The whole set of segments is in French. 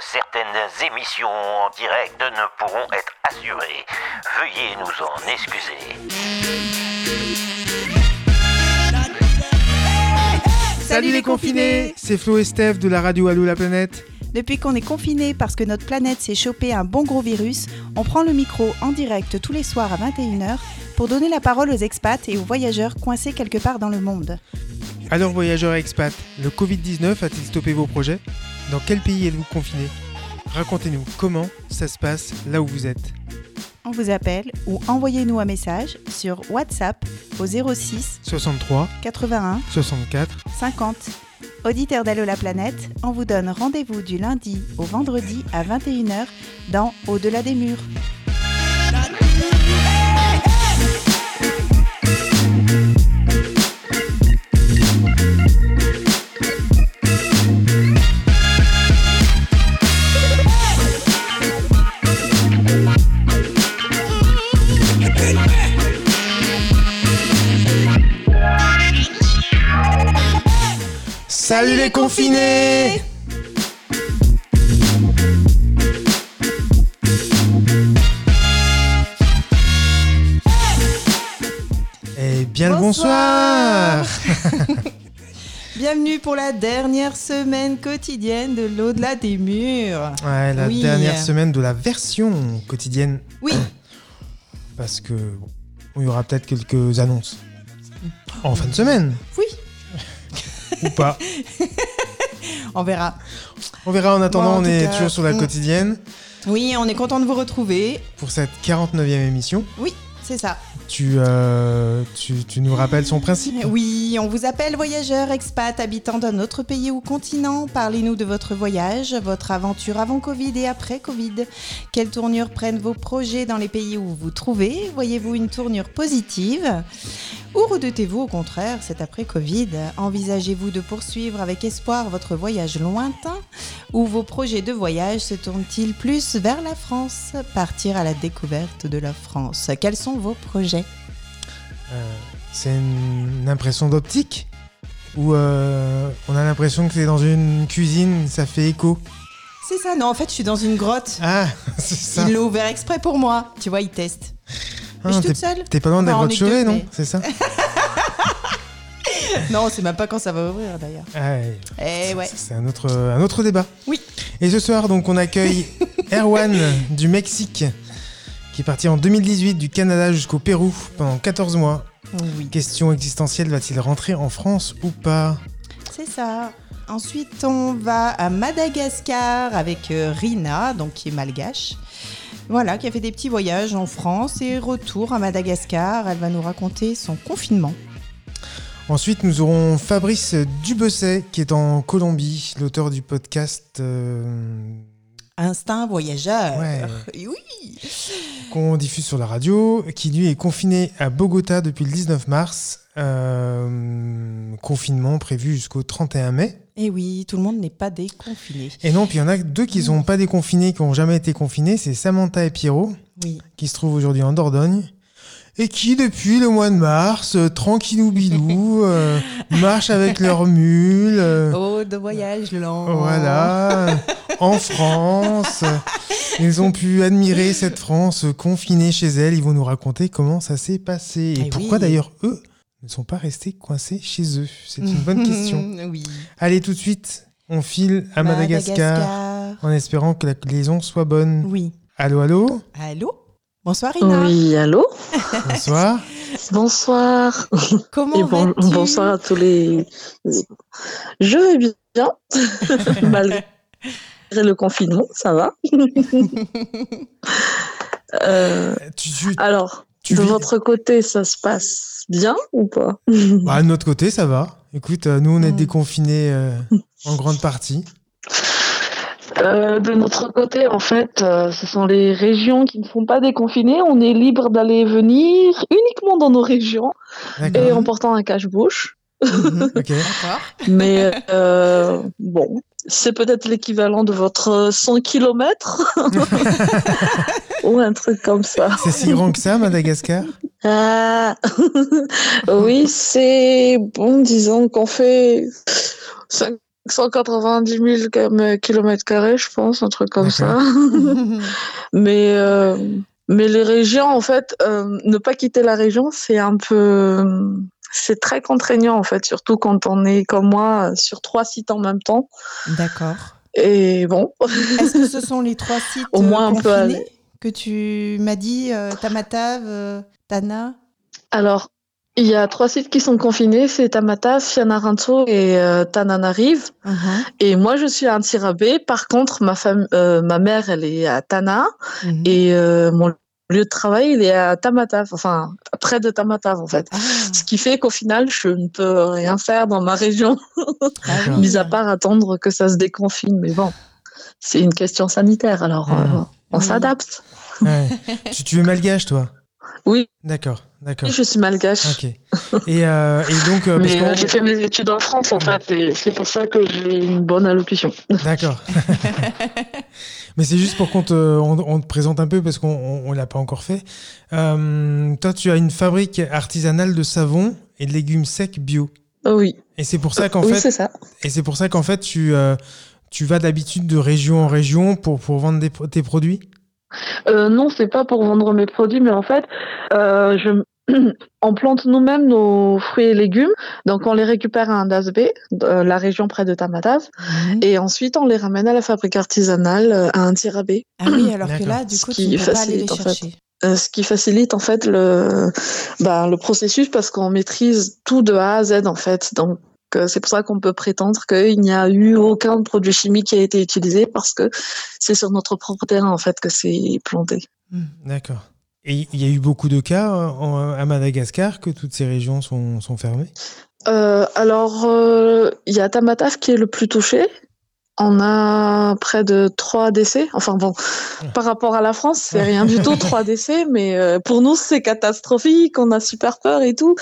certaines émissions en direct ne pourront être assurées. Veuillez nous en excuser. Salut les confinés C'est Flo et Steph de la radio Allo la planète. Depuis qu'on est confiné parce que notre planète s'est chopé un bon gros virus, on prend le micro en direct tous les soirs à 21h pour donner la parole aux expats et aux voyageurs coincés quelque part dans le monde. Alors voyageurs et expats, le Covid-19 a-t-il stoppé vos projets? Dans quel pays êtes-vous confiné? Racontez-nous comment ça se passe là où vous êtes. On vous appelle ou envoyez-nous un message sur WhatsApp au 06 63 81 64 50. Auditeur d'Allo la planète, on vous donne rendez-vous du lundi au vendredi à 21h dans Au-delà des murs. Salut les confinés Eh bien le bonsoir, Bienvenue pour la dernière semaine quotidienne de l'Au-delà des murs. Ouais, la Oui. dernière semaine de la version quotidienne. Oui, Parce que bon, il y aura peut-être quelques annonces. En fin de semaine, oui, ou pas. on verra. On verra en attendant, Bon, en on est cas, toujours sur la mm. quotidienne Oui, on est content de vous retrouver. pour cette 49e émission. Oui, c'est ça. Tu, euh, tu, tu nous rappelles son principe? Oui, on vous appelle voyageurs, expats, habitants d'un autre pays ou continent. Parlez-nous de votre voyage, votre aventure avant Covid et après Covid. Quelle tournure prennent vos projets dans les pays où vous vous trouvez? Voyez-vous une tournure positive? Ou redoutez-vous au contraire cet après Covid Envisagez-vous de poursuivre avec espoir votre voyage lointain Ou vos projets de voyage se tournent-ils plus vers la France? Partir à la découverte de la France. Quels sont vos projets? Euh, C'est une impression d'optique Ou euh, on a l'impression que c'est dans une cuisine, ça fait écho? C'est ça, non, en fait, je suis dans une grotte. Ah, c'est ça Il l'a ouvert exprès pour moi. Tu vois, il teste. Ah, Mais je suis t'es- toute seule. T'es pas loin deux, Chauvet, non mais- C'est ça Non, on sait même pas quand ça va ouvrir d'ailleurs. Ah, ouais. Eh ouais. C'est un autre, un autre débat. Oui. Et ce soir, donc, on accueille Erwan du Mexique, qui est parti en 2018 du Canada jusqu'au Pérou pendant 14 mois. Oui, Question existentielle, va-t-il rentrer en France ou pas c'est ça. Ensuite, on va à Madagascar avec euh, Rina, donc qui est malgache. Voilà, qui a fait des petits voyages en France et retour à Madagascar. Elle va nous raconter son confinement. Ensuite, nous aurons Fabrice Dubesset, qui est en Colombie, l'auteur du podcast euh, Instinct voyageur. Ouais. Oui. qu'on diffuse sur la radio, qui lui est confiné à Bogota depuis le 19 mars. Euh, confinement prévu jusqu'au 31 mai. Et oui, tout le monde n'est pas déconfiné. Et non, puis il y en a deux qui ne sont pas déconfinés, qui n'ont jamais été confinés, c'est Samantha et Pierrot, Oui. qui se trouvent aujourd'hui en Dordogne, et qui, depuis le mois de mars, euh, tranquillou bilou, euh, marchent avec leurs mules. euh, Oh, de voyage lent. Voilà, en France. Ils ont pu admirer cette France confinée chez elle. Ils vont nous raconter comment ça s'est passé. Et Eh pourquoi oui. d'ailleurs eux ne sont pas restés coincés chez eux C'est une bonne question. oui. Allez, tout de suite, on file à Madagascar, en espérant que la liaison soit bonne. Oui. Allô, allô Allô? Bonsoir Rina. Oui, allô? Bonsoir. Bonsoir. Comment Et bon- vas-tu? bonsoir à tous les. Je vais bien, malgré le confinement, ça va. Euh, Tu, tu- alors, Tu de vis- votre côté, ça se passe bien ou pas? Bah, de notre côté, ça va. Écoute, euh, nous, on est déconfinés euh, en grande partie. Euh, De notre côté, en fait, euh, ce sont les régions qui ne font pas déconfiner. On est libre d'aller et venir uniquement dans nos régions et en portant un cache-bouche. Ok. D'accord. Mais euh, bon, c'est peut-être l'équivalent de votre 100 km ou un truc comme ça. C'est si grand que ça, Madagascar? Ah, oui, c'est bon, disons qu'on fait 5 190 000 km carrés, je pense, un truc comme ça. mais, euh, mais les régions, en fait, euh, ne pas quitter la région, c'est un peu. C'est très contraignant, en fait, surtout quand on est comme moi sur trois sites en même temps. D'accord. Et bon. Est-ce que ce sont les trois sites Au moins un peu que tu m'as dit, Tamatave, Tana Alors, il y a trois sites qui sont confinés, c'est Tamata, Fianarantso et euh, Tananarive. Uh-huh. Et moi, je suis à Antirabé. Par contre, ma, femme, euh, ma mère, elle est à Tana. Uh-huh. Et euh, mon lieu de travail, il est à Tamatave, enfin, près de Tamatave, en fait. Ah. Ce qui fait qu'au final, je ne peux rien faire dans ma région, ah mis à part attendre que ça se déconfine. Mais bon, c'est une question sanitaire, alors ah. On s'adapte. tu, tu es malgache, toi? Oui. D'accord. D'accord. Je suis malgache. Ok. Et, euh, et donc. Euh, Mais euh, j'ai fait mes études en France, en fait, et c'est pour ça que j'ai une bonne allocution. D'accord. Mais c'est juste pour qu'on te, on, te, présente un peu parce qu'on ne l'a pas encore fait. toi, tu as une fabrique artisanale de savon et de légumes secs bio. Oui. Et c'est pour ça qu'en oui, fait. c'est ça. Et c'est pour ça qu'en fait, tu, tu vas d'habitude de région en région pour, pour vendre tes produits? Euh, non, c'est pas pour vendre mes produits, mais en fait, euh, je, on plante nous-mêmes nos fruits et légumes. Donc, on les récupère à un DASB, la région près de Tamatave, mhm. et ensuite on les ramène à la fabrique artisanale euh, à un tirabé. Ah oui, alors que là, du coup, tu ne peux pas aller les chercher. ce qui facilite en fait le, bah, le processus parce qu'on maîtrise tout de A à Z en fait. Donc c'est pour ça qu'on peut prétendre qu'il n'y a eu aucun produit chimique qui a été utilisé parce que c'est sur notre propre terrain en fait que c'est planté. Hmm, d'accord. Et il y a eu beaucoup de cas à Madagascar que toutes ces régions sont, fermées? Euh, Alors, euh, il y a Tamatave qui est le plus touché. On a près de trois décès. Enfin bon, par rapport à la France, c'est rien du tout, trois décès, mais euh, pour nous, c'est catastrophique. On a super peur et tout.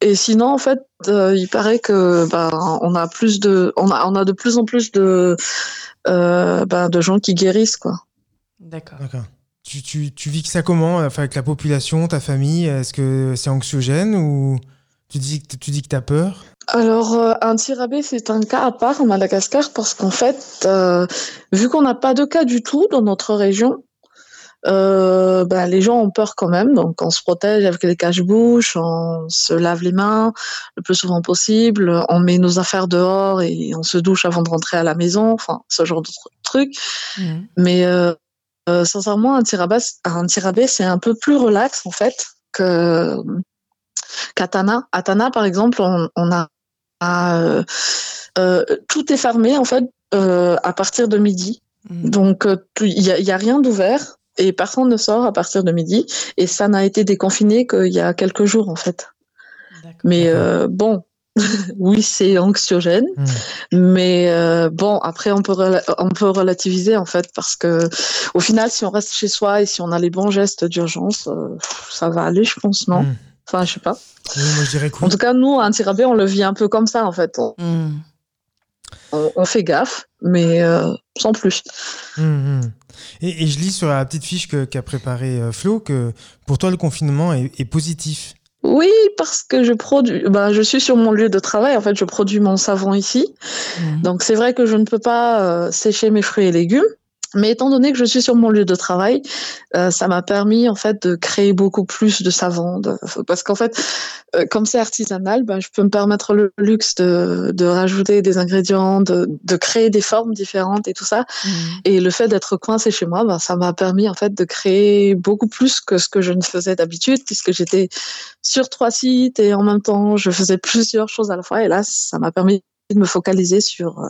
Et sinon, en fait, euh, il paraît que bah, on a plus de, on a, on a de plus en plus de, euh, bah, de gens qui guérissent, quoi. D'accord. Tu, tu, tu, vis que ça comment enfin, avec la population, ta famille Est-ce que c'est anxiogène ou tu dis, tu dis que tu as peur? Alors, euh, un tirabé, c'est un cas à part en Madagascar parce qu'en fait, vu qu'on n'a pas de cas du tout dans notre région, euh, bah, les gens ont peur quand même, donc on se protège avec les cache-bouches, on se lave les mains le plus souvent possible, on met nos affaires dehors et on se douche avant de rentrer à la maison, enfin ce genre de trucs. Mmh. Mais euh, euh, sincèrement, un tirabé, un c'est un peu plus relax en fait que qu'Atana. Atana, par exemple, on, on a, tout est fermé en fait à partir de midi. Mmh. Donc il n'y a rien d'ouvert et personne ne sort à partir de midi. Et ça n'a été déconfiné qu'il y a quelques jours, en fait. Mais euh, bon, oui, c'est anxiogène. Hmm. Mais euh, bon, après, on peut, on peut relativiser, en fait, parce que au final, si on reste chez soi et si on a les bons gestes d'urgence, euh, ça va aller, je pense, non? Hmm. Enfin, je sais pas. moi, je dirais En tout cas, nous, un tirabé, on le vit un peu comme ça, en fait. On, hmm. on, fait gaffe, mais sans plus. Et, je lis sur la petite fiche qu'a préparée euh, Flo que pour toi, le confinement est, positif. Oui, parce que je produis, bah, je suis sur mon lieu de travail. En fait, je produis mon savon ici. Mmh. Donc, c'est vrai que je ne peux pas euh, sécher mes fruits et légumes. Mais étant donné que je suis sur mon lieu de travail, euh, ça m'a permis en fait de créer beaucoup plus de savon, parce qu'en fait, euh, comme c'est artisanal, ben, je peux me permettre le luxe de, de rajouter des ingrédients, de, de, créer des formes différentes et tout ça. Mmh. Et le fait d'être coincé chez moi, ben, ça m'a permis en fait de créer beaucoup plus que ce que je ne faisais d'habitude, puisque j'étais sur trois sites et en même temps je faisais plusieurs choses à la fois. Et là, ça m'a permis de me focaliser sur euh,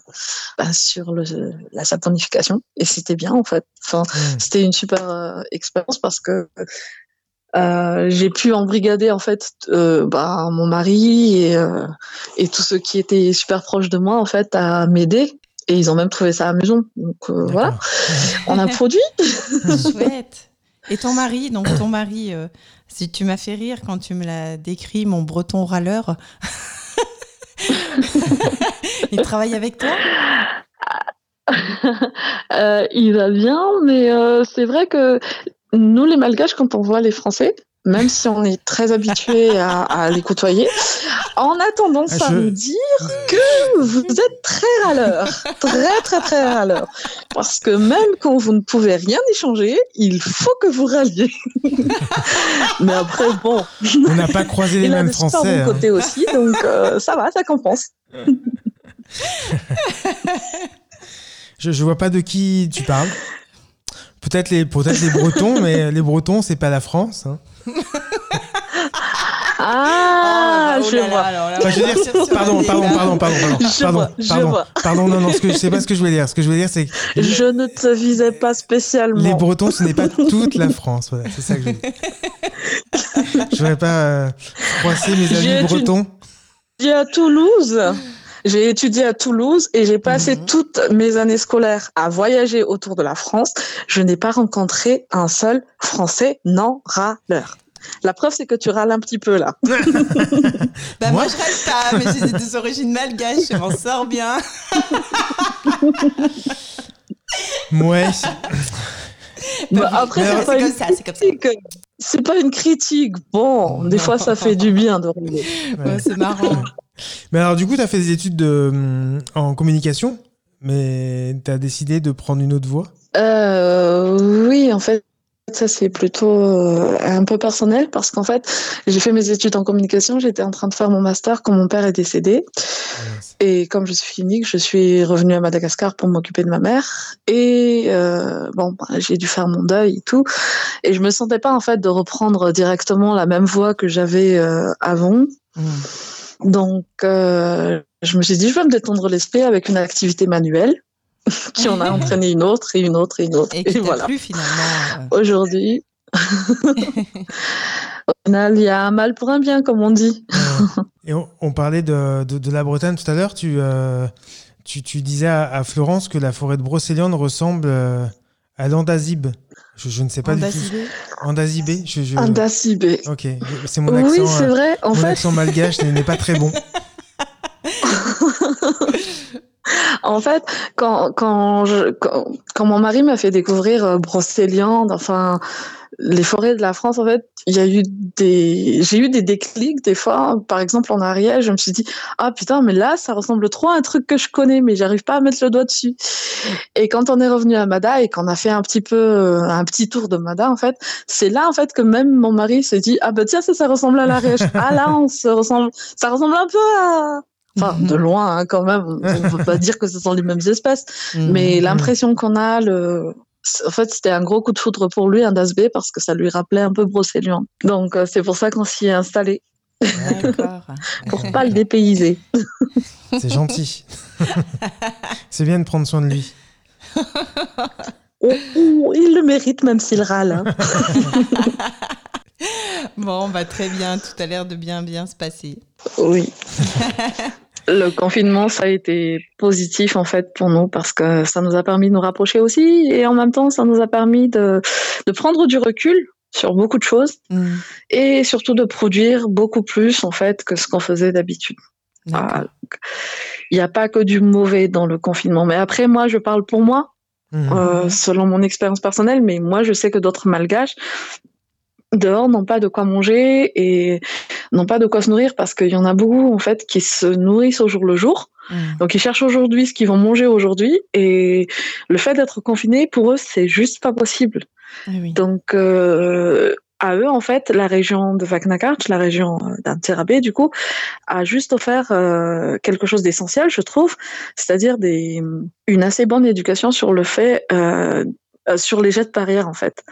bah, sur le, la saponification et c'était bien en fait. Enfin mmh. c'était une super euh, expérience parce que euh, j'ai pu embrigader en fait euh, bah, mon mari et, euh, et tous ceux qui étaient super proches de moi en fait à m'aider. Et ils ont même trouvé ça amusant donc voilà. On a produit. Chouette. Et ton mari donc ton mari si tu m'as fait rire quand tu me l'as décrit mon breton râleur il travaille avec toi? Euh, Il va bien, mais euh, c'est vrai que nous, les Malgaches, quand on voit les Français, même si on est très habitué à, les côtoyer. En attendant, ah, ça veut dire que vous êtes très râleur, très très très râleur, parce que même quand vous ne pouvez rien échanger, il faut que vous ralliez. Mais après, bon, on n'a pas croisé les mêmes Français. A bon côté aussi, donc euh, ça va, ça compense. je, je vois pas de qui tu parles. Peut-être les, peut les Bretons, mais les Bretons, c'est pas la France. Hein. Ah, je vois. pardon, pardon, pardon, pardon, pardon, pardon, pardon, non, non, ce que sais pas ce que je voulais dire. Ce que je voulais dire, c'est que je ne te visais pas spécialement. Les Bretons, ce n'est pas toute la France. Voilà, c'est ça que je veux dire. Je voudrais pas euh, froisser mes amis bretons. J'ai à Toulouse. J'ai étudié à Toulouse et j'ai passé mhm. toutes mes années scolaires à voyager autour de la France. Je n'ai pas rencontré un seul Français non râleur. La preuve, c'est que tu râles un petit peu là. bah moi, je râle pas, mais j'ai des origines malgaches, je m'en sors bien. ouais. Bah, après, c'est comme ça, c'est comme ça. C'est pas une critique. Bon, des fois, ça fait du bien de rouler. Ouais. c'est marrant. Mais alors, du coup, tu as fait des études de, hum, en communication, mais tu as décidé de prendre une autre voie? Euh, Oui, en fait, ça c'est plutôt euh, un peu personnel parce qu'en fait, j'ai fait mes études en communication, j'étais en train de faire mon master quand mon père est décédé. Et comme je suis unique, je suis revenue à Madagascar pour m'occuper de ma mère. Et euh, bon, bah, j'ai dû faire mon deuil et tout. Et je me sentais pas en fait de reprendre directement la même voie que j'avais euh, avant. Mmh. Donc, euh, je me suis dit, je vais me détendre l'esprit avec une activité manuelle qui en a entraîné une autre et une autre et une autre. Et, qui voilà. Plu, finalement. Euh. Aujourd'hui, il y a un mal pour un bien, comme on dit. et on, parlait de, de, la Bretagne tout à l'heure. Tu, euh, tu, tu, disais à, Florence que la forêt de Brocéliande ressemble à l'Andazib. Je, ne sais pas Andazibé. du tout. Andazibé je, je... Andazibé. Ok, c'est mon accent. Oui, c'est vrai. En mon accent malgache n'est pas très bon. en fait, quand, quand, mon mari m'a fait découvrir euh, Brocéliande, enfin, les forêts de la France, en fait, j'ai eu des déclics des fois. Par exemple, en Ariège, je me suis dit, ah putain, mais là, ça ressemble trop à un truc que je connais, mais j'arrive pas à mettre le doigt dessus. Et quand on est revenu à Mada et qu'on a fait un petit peu, un petit tour de Mada, en fait, c'est là, en fait, que même mon mari s'est dit, ah bah tiens, ça, ressemble à l'Ariège. ah là, on se ça ressemble un peu à, Enfin, de loin hein, quand même. On ne peut pas dire que ce sont les mêmes espèces, mais l'impression qu'on a, le, en fait, c'était un gros coup de foudre pour lui, un DASB, parce que ça lui rappelait un peu Brocéliande. Donc, euh, c'est pour ça qu'on s'y est installé. pour pas le dépayser. C'est gentil. c'est bien de prendre soin de lui. Oh, oh, il le mérite, même s'il râle. Hein. bon, bah, très bien. Tout a l'air de bien, bien se passer. Oui. Le confinement, ça a été positif en fait pour nous parce que ça nous a permis de nous rapprocher aussi et en même temps, ça nous a permis de, de prendre du recul sur beaucoup de choses mm. et surtout de produire beaucoup plus en fait que ce qu'on faisait d'habitude. Ah, il n'y a pas que du mauvais dans le confinement, mais après moi, je parle pour moi. Mm. Euh, selon mon expérience personnelle, mais moi je sais que d'autres malgaches dehors n'ont pas de quoi manger et n'ont pas de quoi se nourrir parce qu'il y en a beaucoup en fait qui se nourrissent au jour le jour. Mm. Donc ils cherchent aujourd'hui ce qu'ils vont manger aujourd'hui et le fait d'être confiné pour eux c'est juste pas possible. Eh Donc euh, à eux, en fait, la région de Vaknakart, la région euh, d'Anterabé, du coup, a juste offert euh, quelque chose d'essentiel, je trouve, c'est-à-dire des, une assez bonne éducation sur le fait euh, sur les gestes barrières en fait.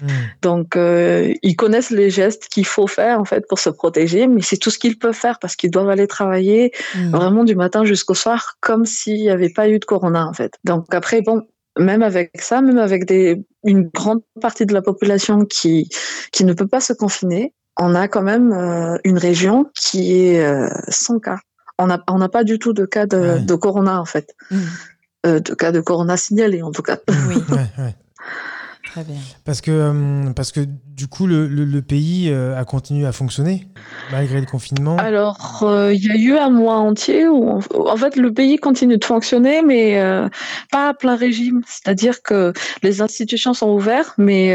Hmm. Donc euh, ils connaissent les gestes qu'il faut faire en fait pour se protéger, mais c'est tout ce qu'ils peuvent faire parce qu'ils doivent aller travailler hmm. vraiment du matin jusqu'au soir comme s'il n'y avait pas eu de corona en fait. Donc après bon, même avec ça, même avec des, une grande partie de la population qui qui ne peut pas se confiner, on a quand même euh, une région qui est sans cas. On n'a on n'a pas du tout de cas de, de corona en fait. Hmm. Euh, de cas de corona signalés en tout cas. Oui. Très bien. Parce que, euh, parce que du coup, le, le, pays euh, a continué à fonctionner malgré le confinement Alors, il y a eu un mois entier où, en fait, le pays continue de fonctionner, mais pas à plein régime. C'est-à-dire que les institutions sont ouvertes, mais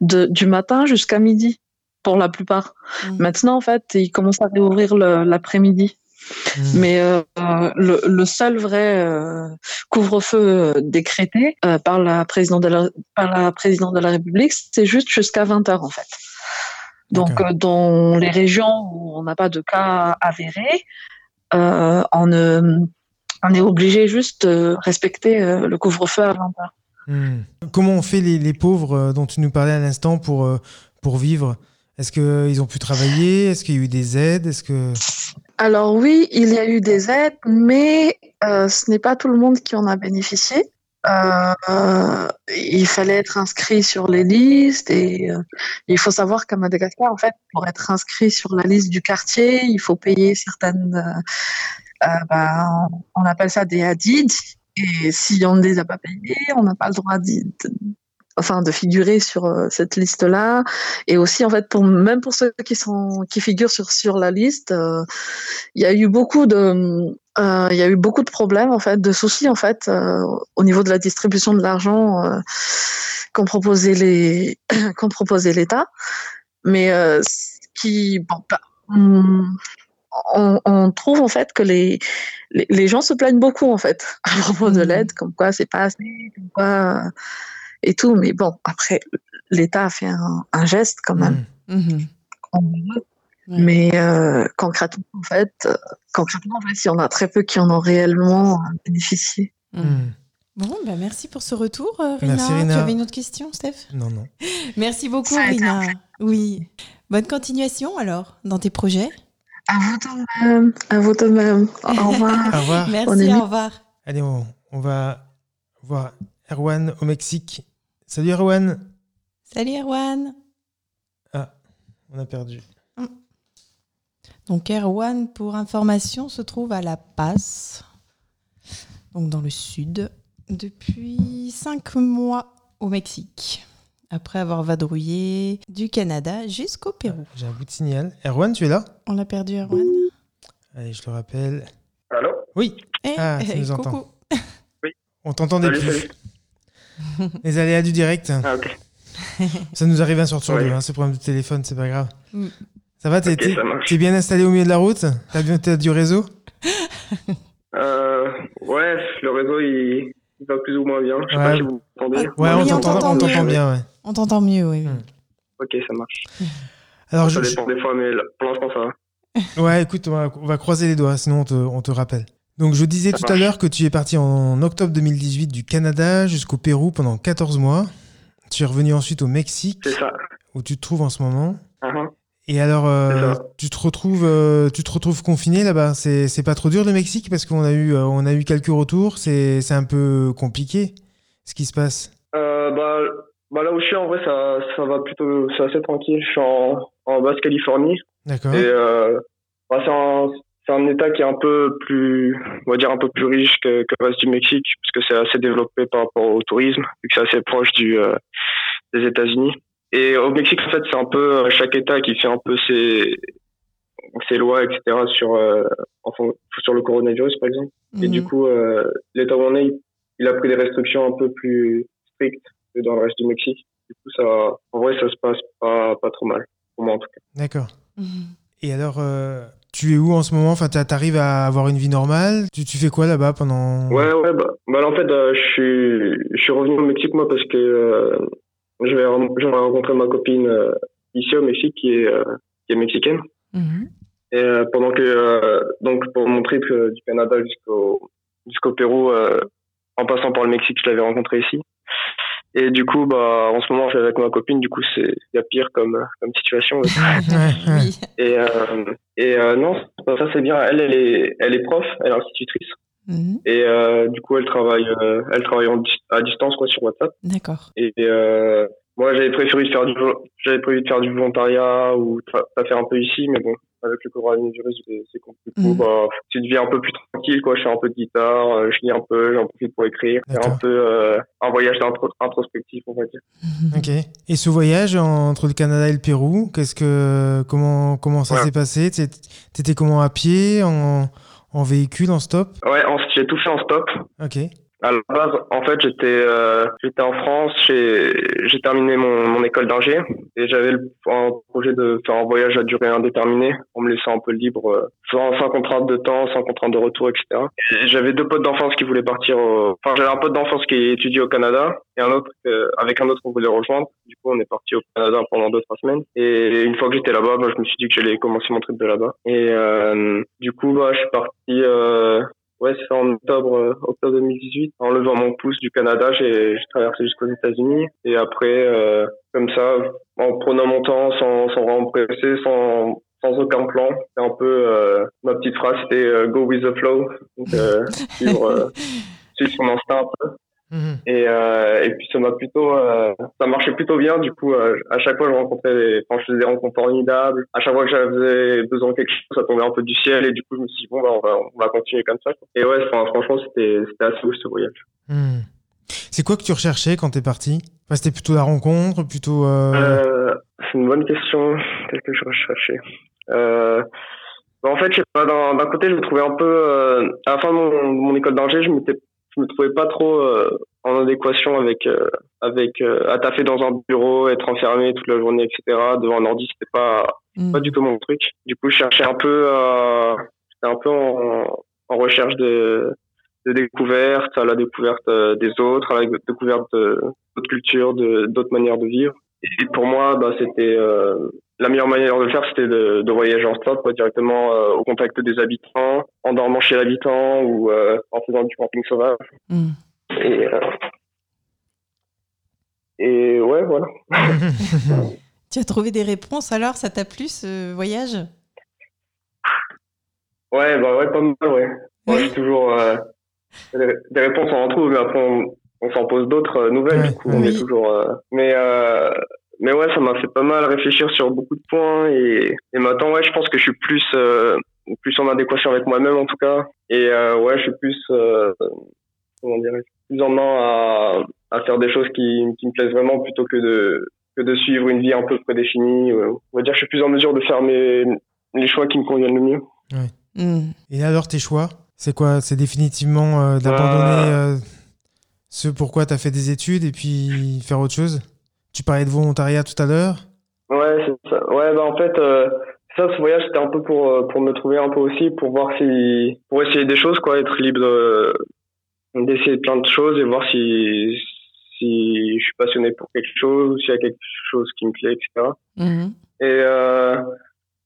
de, du matin jusqu'à midi. pour la plupart. Mhm. Maintenant, en fait, ils commencent à réouvrir l'après-midi. Hmm. Mais euh, le, le seul vrai euh, couvre-feu euh, décrété euh, par la présidente de la, par la présidente de la République, c'est juste jusqu'à 20 heures en fait. Donc dans les régions où on n'a pas de cas avérés, on, on est obligé juste de respecter le couvre-feu à 20 heures. Hmm. Comment ont fait les, les pauvres dont tu nous parlais à l'instant pour, pour vivre? Est-ce qu'ils ont pu travailler? Est-ce qu'il y a eu des aides? Est-ce que... Alors oui, il y a eu des aides, mais euh, ce n'est pas tout le monde qui en a bénéficié. Euh, il fallait être inscrit sur les listes et euh, il faut savoir qu'à Madagascar, en fait, pour être inscrit sur la liste du quartier, il faut payer certaines, bah, on, appelle ça des hadid. Et si on ne les a pas payés, on n'a pas le droit de, enfin, de figurer sur euh, cette liste-là. Et aussi, en fait, pour, même pour ceux qui sont, qui figurent sur, sur la liste, euh, il y a eu beaucoup de, euh, il y a eu beaucoup de problèmes, en fait, de soucis, en fait, euh, au niveau de la distribution de l'argent qu'ont proposé les, qu'ont proposé l'État. Mais ce qui, bon, bah, on, on, on trouve en fait que les, les, les gens se plaignent beaucoup en fait à propos de Mhm. l'aide, comme quoi c'est pas assez, comme quoi et tout. Mais bon, après, l'État a fait un, un geste quand même. Hmm. Mhm. Ouais. Mais euh, concrètement, en fait, euh, concrètement, en fait, il y en a très peu qui en ont réellement euh, bénéficié. Mhm. Hmm. Bon, bah merci pour ce retour, Rina. Merci, Rina. Tu avais une autre question, Steph? Non, non. Merci beaucoup, Rina. Oui. Bonne continuation alors dans tes projets. À vous de même. À vous de même. Au revoir. Au revoir. On Merci, est au revoir. Allez, on, on va voir Erwan au Mexique. Salut Erwan. Salut, Erwan. On a perdu. Donc, Erwan, pour information, se trouve à La Paz, donc dans le sud, depuis cinq mois au Mexique, après avoir vadrouillé du Canada jusqu'au Pérou. J'ai un bout de signal. Erwan, tu es là? On l'a perdu, Erwan Allez, je le rappelle. Allô? Oui, Eh, Ah, tu eh, nous entends. coucou. on t'entendait plus. salut. Les aléas du direct. Ah, ok. Ça nous arrive un sur Ouais. deux, hein, ce problème de téléphone, c'est pas grave. Mm. Ça va, t'es Ok, t'es- ça marche. t'es bien installé au milieu de la route? T'as bien t'as du réseau? Euh, ouais, le réseau, il, il va plus ou moins bien. Je sais Ouais. pas si vous m'entendez. Ouais, Oui, on on t'entend t'entend on t'entend mieux. bien, ouais. On t'entend mieux, oui. Mm. Ok, ça marche. Alors, ça je, dépend des fois, mais là, pour l'instant, ça va. ouais, écoute, on va, on va croiser les doigts, sinon on te, on te rappelle. Donc, je disais Ça tout à l'heure que tu es parti en octobre 2018 du Canada jusqu'au Pérou pendant 14 mois. Tu es revenu ensuite au Mexique, ça. où tu te trouves en ce moment. Uh-huh. Et alors, euh, tu te retrouves, euh, tu te retrouves confiné là-bas. C'est, pas trop dur le Mexique parce qu'on a eu, euh, on a eu quelques retours. C'est, un peu compliqué ce qui se passe. Bah, bah, là où je suis, en vrai, ça, ça va plutôt, c'est assez tranquille. Je suis en, en Basse-Californie. D'accord. Et, bah, c'est c'est un état qui est un peu plus, on va dire, un peu plus riche que, que le reste du Mexique, parce que c'est assez développé par rapport au tourisme, vu que c'est assez proche du, euh, des États-Unis. Et au Mexique, en fait, c'est un peu euh, chaque État qui fait un peu ses, ses lois, etc., sur, euh, enfin, sur le coronavirus, par exemple. Et du Mhm. coup, euh, l'État où on est, il, a pris des restrictions un peu plus strictes que dans le reste du Mexique. Du coup, ça, en vrai, ça se passe pas, pas trop mal, pour moi en tout cas. D'accord. Mhm. Et alors, euh, tu es où en ce moment? Enfin, t'a- t'arrives à avoir une vie normale? Tu, tu fais quoi là-bas pendant? Ouais, ouais, bah, bah en fait, euh, je suis, je suis revenu au Mexique, moi, parce que euh, je vais, rencontrer ma copine euh, ici au Mexique, qui est, euh, qui est mexicaine. Mhm. Et euh, pendant que, euh, donc, pour mon trip euh, du Canada jusqu'au, jusqu'au Pérou, euh, en passant par le Mexique, je l'avais rencontrée ici. Et du coup, bah, en ce moment, je suis avec ma copine, du coup, c'est, il y a pire comme, comme situation. Et, euh, et euh, non, ça c'est bien. Elle, elle est, elle est prof, elle est institutrice. Mhm. Et euh, du coup, elle travaille, euh, elle travaille en à distance quoi sur WhatsApp. D'accord. Et euh, moi, j'avais préféré faire du, j'avais prévu de faire du volontariat ou faire un peu ici, mais bon, avec le coronavirus, c'est c'est compliqué. Bah, tu deviens un peu plus tranquille, quoi. Je fais un peu de guitare, euh, je lis un peu, j'en profite pour écrire, faire un peu euh, un voyage intro- introspectif, on va dire. Mhm. Ok. Et ce voyage entre le Canada et le Pérou, qu'est-ce que, comment, comment ça Ouais. s'est passé? T'é- T'étais comment à pied, en, en véhicule, en stop? Ouais, en- j'ai tout fait en stop. Ok. À la base, en fait, j'étais euh, j'étais en France, j'ai terminé mon, mon école d'ingé et j'avais un projet de faire un voyage à durée indéterminée en me laissant un peu libre, euh, sans, sans contrainte de temps, sans contrainte de retour, etc. Et J'avais deux potes d'enfance qui voulaient partir. au- Enfin, j'avais un pote d'enfance qui étudie au Canada et un autre euh, avec un autre qu'on voulait rejoindre. Du coup, on est parti au Canada pendant deux trois semaines. Et une fois que j'étais là-bas, bah, je me suis dit que j'allais commencer mon trip de là-bas. Et euh, du coup, bah, je suis parti. Ouais, c'est en octobre, euh, octobre 2018. En levant mon pouce du Canada, j'ai traversé jusqu'aux États-Unis. Et après, euh, comme ça, en prenant mon temps, sans, sans vraiment me presser, sans, sans aucun plan. C'est un peu euh, ma petite phrase, c'était euh, go with the flow. Donc, suivre, suivre son instinct un peu. Mhm. Et, euh, et puis ça m'a plutôt, euh, ça marchait plutôt bien. Du coup, euh, à chaque fois, je rencontrais, des, enfin, je faisais des rencontres formidables. À chaque fois que j'avais besoin de quelque chose, ça tombait un peu du ciel. Et du coup, je me suis dit bon, bah, on va, on va continuer comme ça. quoi. Et ouais, enfin, franchement, c'était, c'était assez ouf ce voyage. Mhm. C'est quoi que tu recherchais quand t'es parti? Enfin, C'était plutôt la rencontre, plutôt. c'est une bonne question. Qu'est-ce que je recherchais? Bah, En fait, je sais pas. D'un, d'un côté, je me trouvais un peu à la fin de mon, mon école d'ingé, je m'étais, je me trouvais pas trop euh, en adéquation avec euh, avec euh, à taffer dans un bureau, être enfermé toute la journée, etc. Devant un ordi, c'était pas Mm. pas du tout mon truc. Du coup, je cherchais un peu, euh, j'étais un peu en, en recherche de, de découverte, à la découverte euh, des autres, à la découverte d'autres cultures, de- d'autres manières de vivre. Et pour moi, bah, c'était euh, la meilleure manière de le faire, c'était de, de voyager en stop, quoi, directement euh, au contact des habitants, en dormant chez l'habitant ou euh, en faisant du camping sauvage. Mm. Et, euh, et ouais, voilà. Tu as trouvé des réponses alors? Ça t'a plu ce voyage? Ouais, bah ouais, pas mal, ouais. Moi, Oui. j'ai toujours des réponses, on en trouve, mais après, on, on s'en pose d'autres nouvelles, Ouais, du coup, on oui. est toujours... mais, mais ouais, ça m'a fait pas mal réfléchir sur beaucoup de points, et, et maintenant, ouais, je pense que je suis plus, euh, plus en adéquation avec moi-même, en tout cas. Et euh, ouais, je suis plus, euh, comment dire, plus en main à, à faire des choses qui, qui me plaisent vraiment, plutôt que de, que de suivre une vie un peu prédéfinie. On va dire, que je suis plus en mesure de faire mes, les choix qui me conviennent le mieux. Mm. Et alors, tes choix C'est quoi? C'est définitivement euh, d'abandonner euh, ce pourquoi t'as fait des études et puis faire autre chose? Tu parlais de volontariat tout à l'heure Ouais, c'est ça. Ouais, bah en fait, euh, ça, ce voyage, c'était un peu pour euh, pour me trouver un peu aussi, pour voir si, pour essayer des choses, quoi, être libre de- d'essayer plein de choses et voir si si je suis passionné pour quelque chose, ou s'il y a quelque chose qui me plaît, etc. Mhm. Et euh,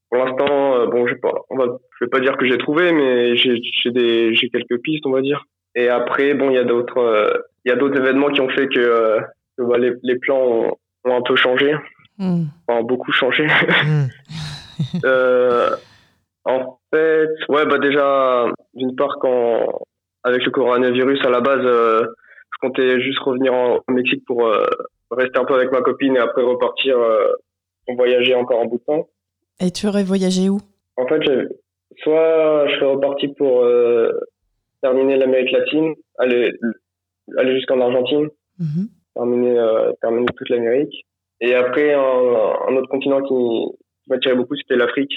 pour l'instant, euh, bon, je vais pas, on va, je vais pas dire que j'ai trouvé, mais j'ai j'ai des j'ai quelques pistes, on va dire. Et après, bon, il y a d'autres euh, il y a d'autres événements qui ont fait que, euh, que, bah, les les plans ont, ont un peu changé, Mm. enfin beaucoup changé. Hmm. Euh, en fait, ouais, bah déjà, d'une part, quand avec le coronavirus à la base, euh, je comptais juste revenir en- au Mexique pour euh, rester un peu avec ma copine et après repartir euh, pour voyager encore un bout de temps. Et tu aurais voyagé où? En fait, soit je serais reparti pour euh, terminer l'Amérique latine, aller aller jusqu'en Argentine, Mhm. Terminer euh, terminer toute l'Amérique, et après un, un autre continent qui, qui m'attirait beaucoup, c'était l'Afrique.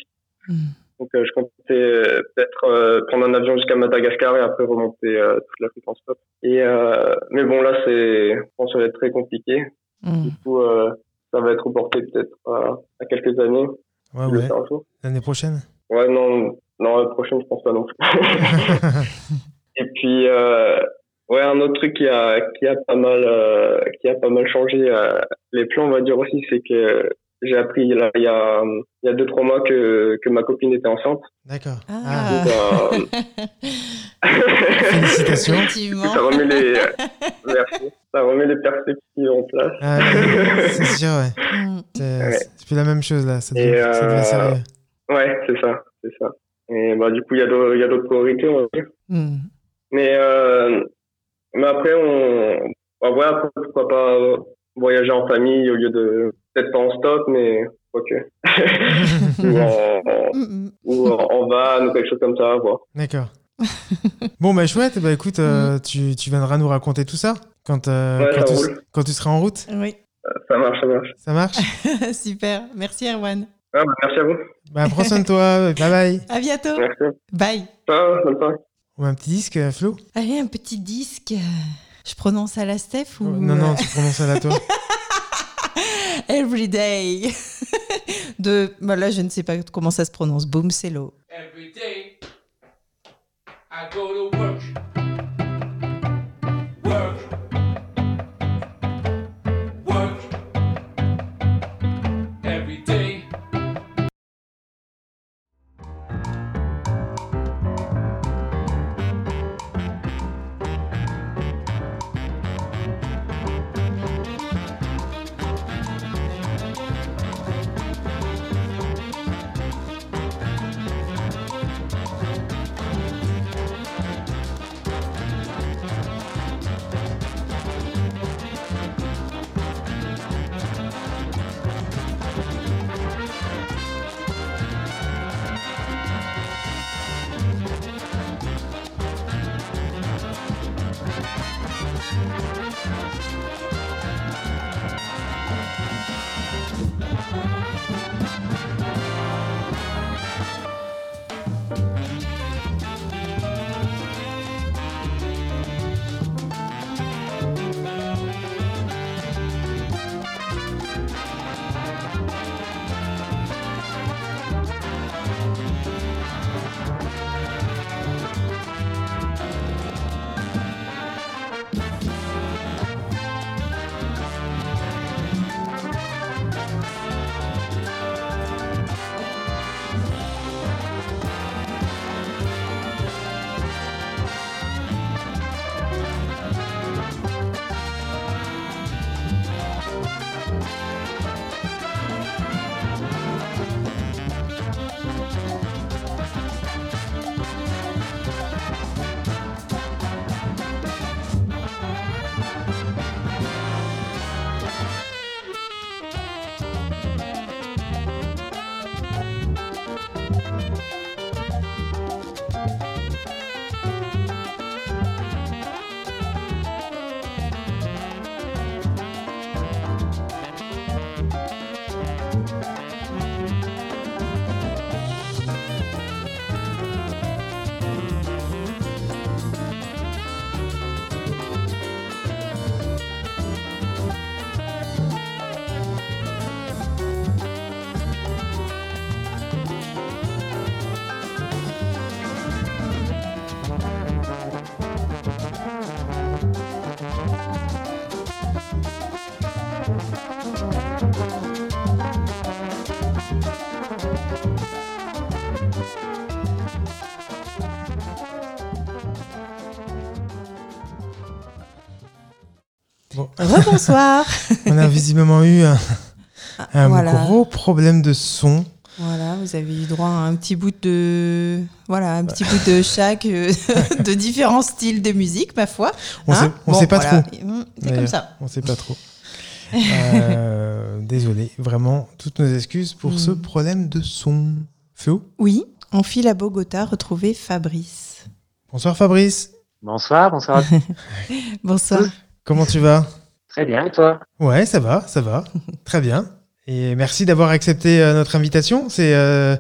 Mm. Donc euh, je comptais euh, peut-être euh, prendre un avion jusqu'à Madagascar et après remonter euh, toute l'Afrique en stop. Et euh, mais bon là c'est, je pense que ça va être très compliqué. Mm. Du coup euh, ça va être reporté peut-être à, à quelques années. Ouais, ouais. L'année prochaine? Ouais non non la prochaine je pense pas non plus. et puis euh, ouais un autre truc qui a qui a pas mal euh, qui a pas mal changé euh, les plans on va dire aussi c'est que j'ai appris là, il y a il y a deux trois mois que que ma copine était enceinte. D'accord. Ah. Donc, euh, Félicitations. Ça remet les merci. ça remet les perspectives en place. Ah, ouais, c'est sûr, ouais. Mm. C'est Ouais. c'est plus la même chose là. Ça devient, ça devient sérieux. Ouais, c'est ça, c'est ça. Et bah du coup il y a d'autres il y a d'autres priorités on va dire. Mm. Mais euh, mais après on bah, ouais après, pourquoi pas voyager en famille au lieu de peut-être pas en stop mais ok ou en, en- Mm, mm. ou en, en van ou quelque chose comme ça à voir. D'accord. bon, bah chouette. Bah écoute, euh, tu, tu viendras nous raconter tout ça quand, euh, Ouais, quand, ça tu, roule. quand tu seras en route. Oui, Ça marche, ça marche. Ça marche? Super. Merci Erwan. Ah, bah, merci à vous. Bah prends soin de toi. Bye bye. À bientôt. Merci. Bye. Ciao, bonne soirée. Met un petit disque, euh, Flo? Allez, un petit disque. Je prononce à la Steph ou... Non, non, tu prononces à la toi. Every day. De, bah là, je ne sais pas comment ça se prononce. Boom, c'est l'eau. Every day I go to. Work. Rebonsoir. on a visiblement eu un, un voilà. gros problème de son. Voilà, vous avez eu droit à un petit bout de, voilà, un petit bout de chaque, euh, de différents styles de musique, ma foi. On Hein sait, on Bon, sait pas voilà. trop. C'est comme ça. On sait pas trop. Euh, désolé, vraiment, toutes nos excuses pour Mm. ce problème de son. Flo Oui, on file à Bogota retrouver Fabrice. Bonsoir Fabrice, Bonsoir, bonsoir. Bonsoir. comment tu vas? Très bien, et toi? Ouais, ça va, ça va. Très bien. Et merci d'avoir accepté euh, notre invitation. C'est, euh,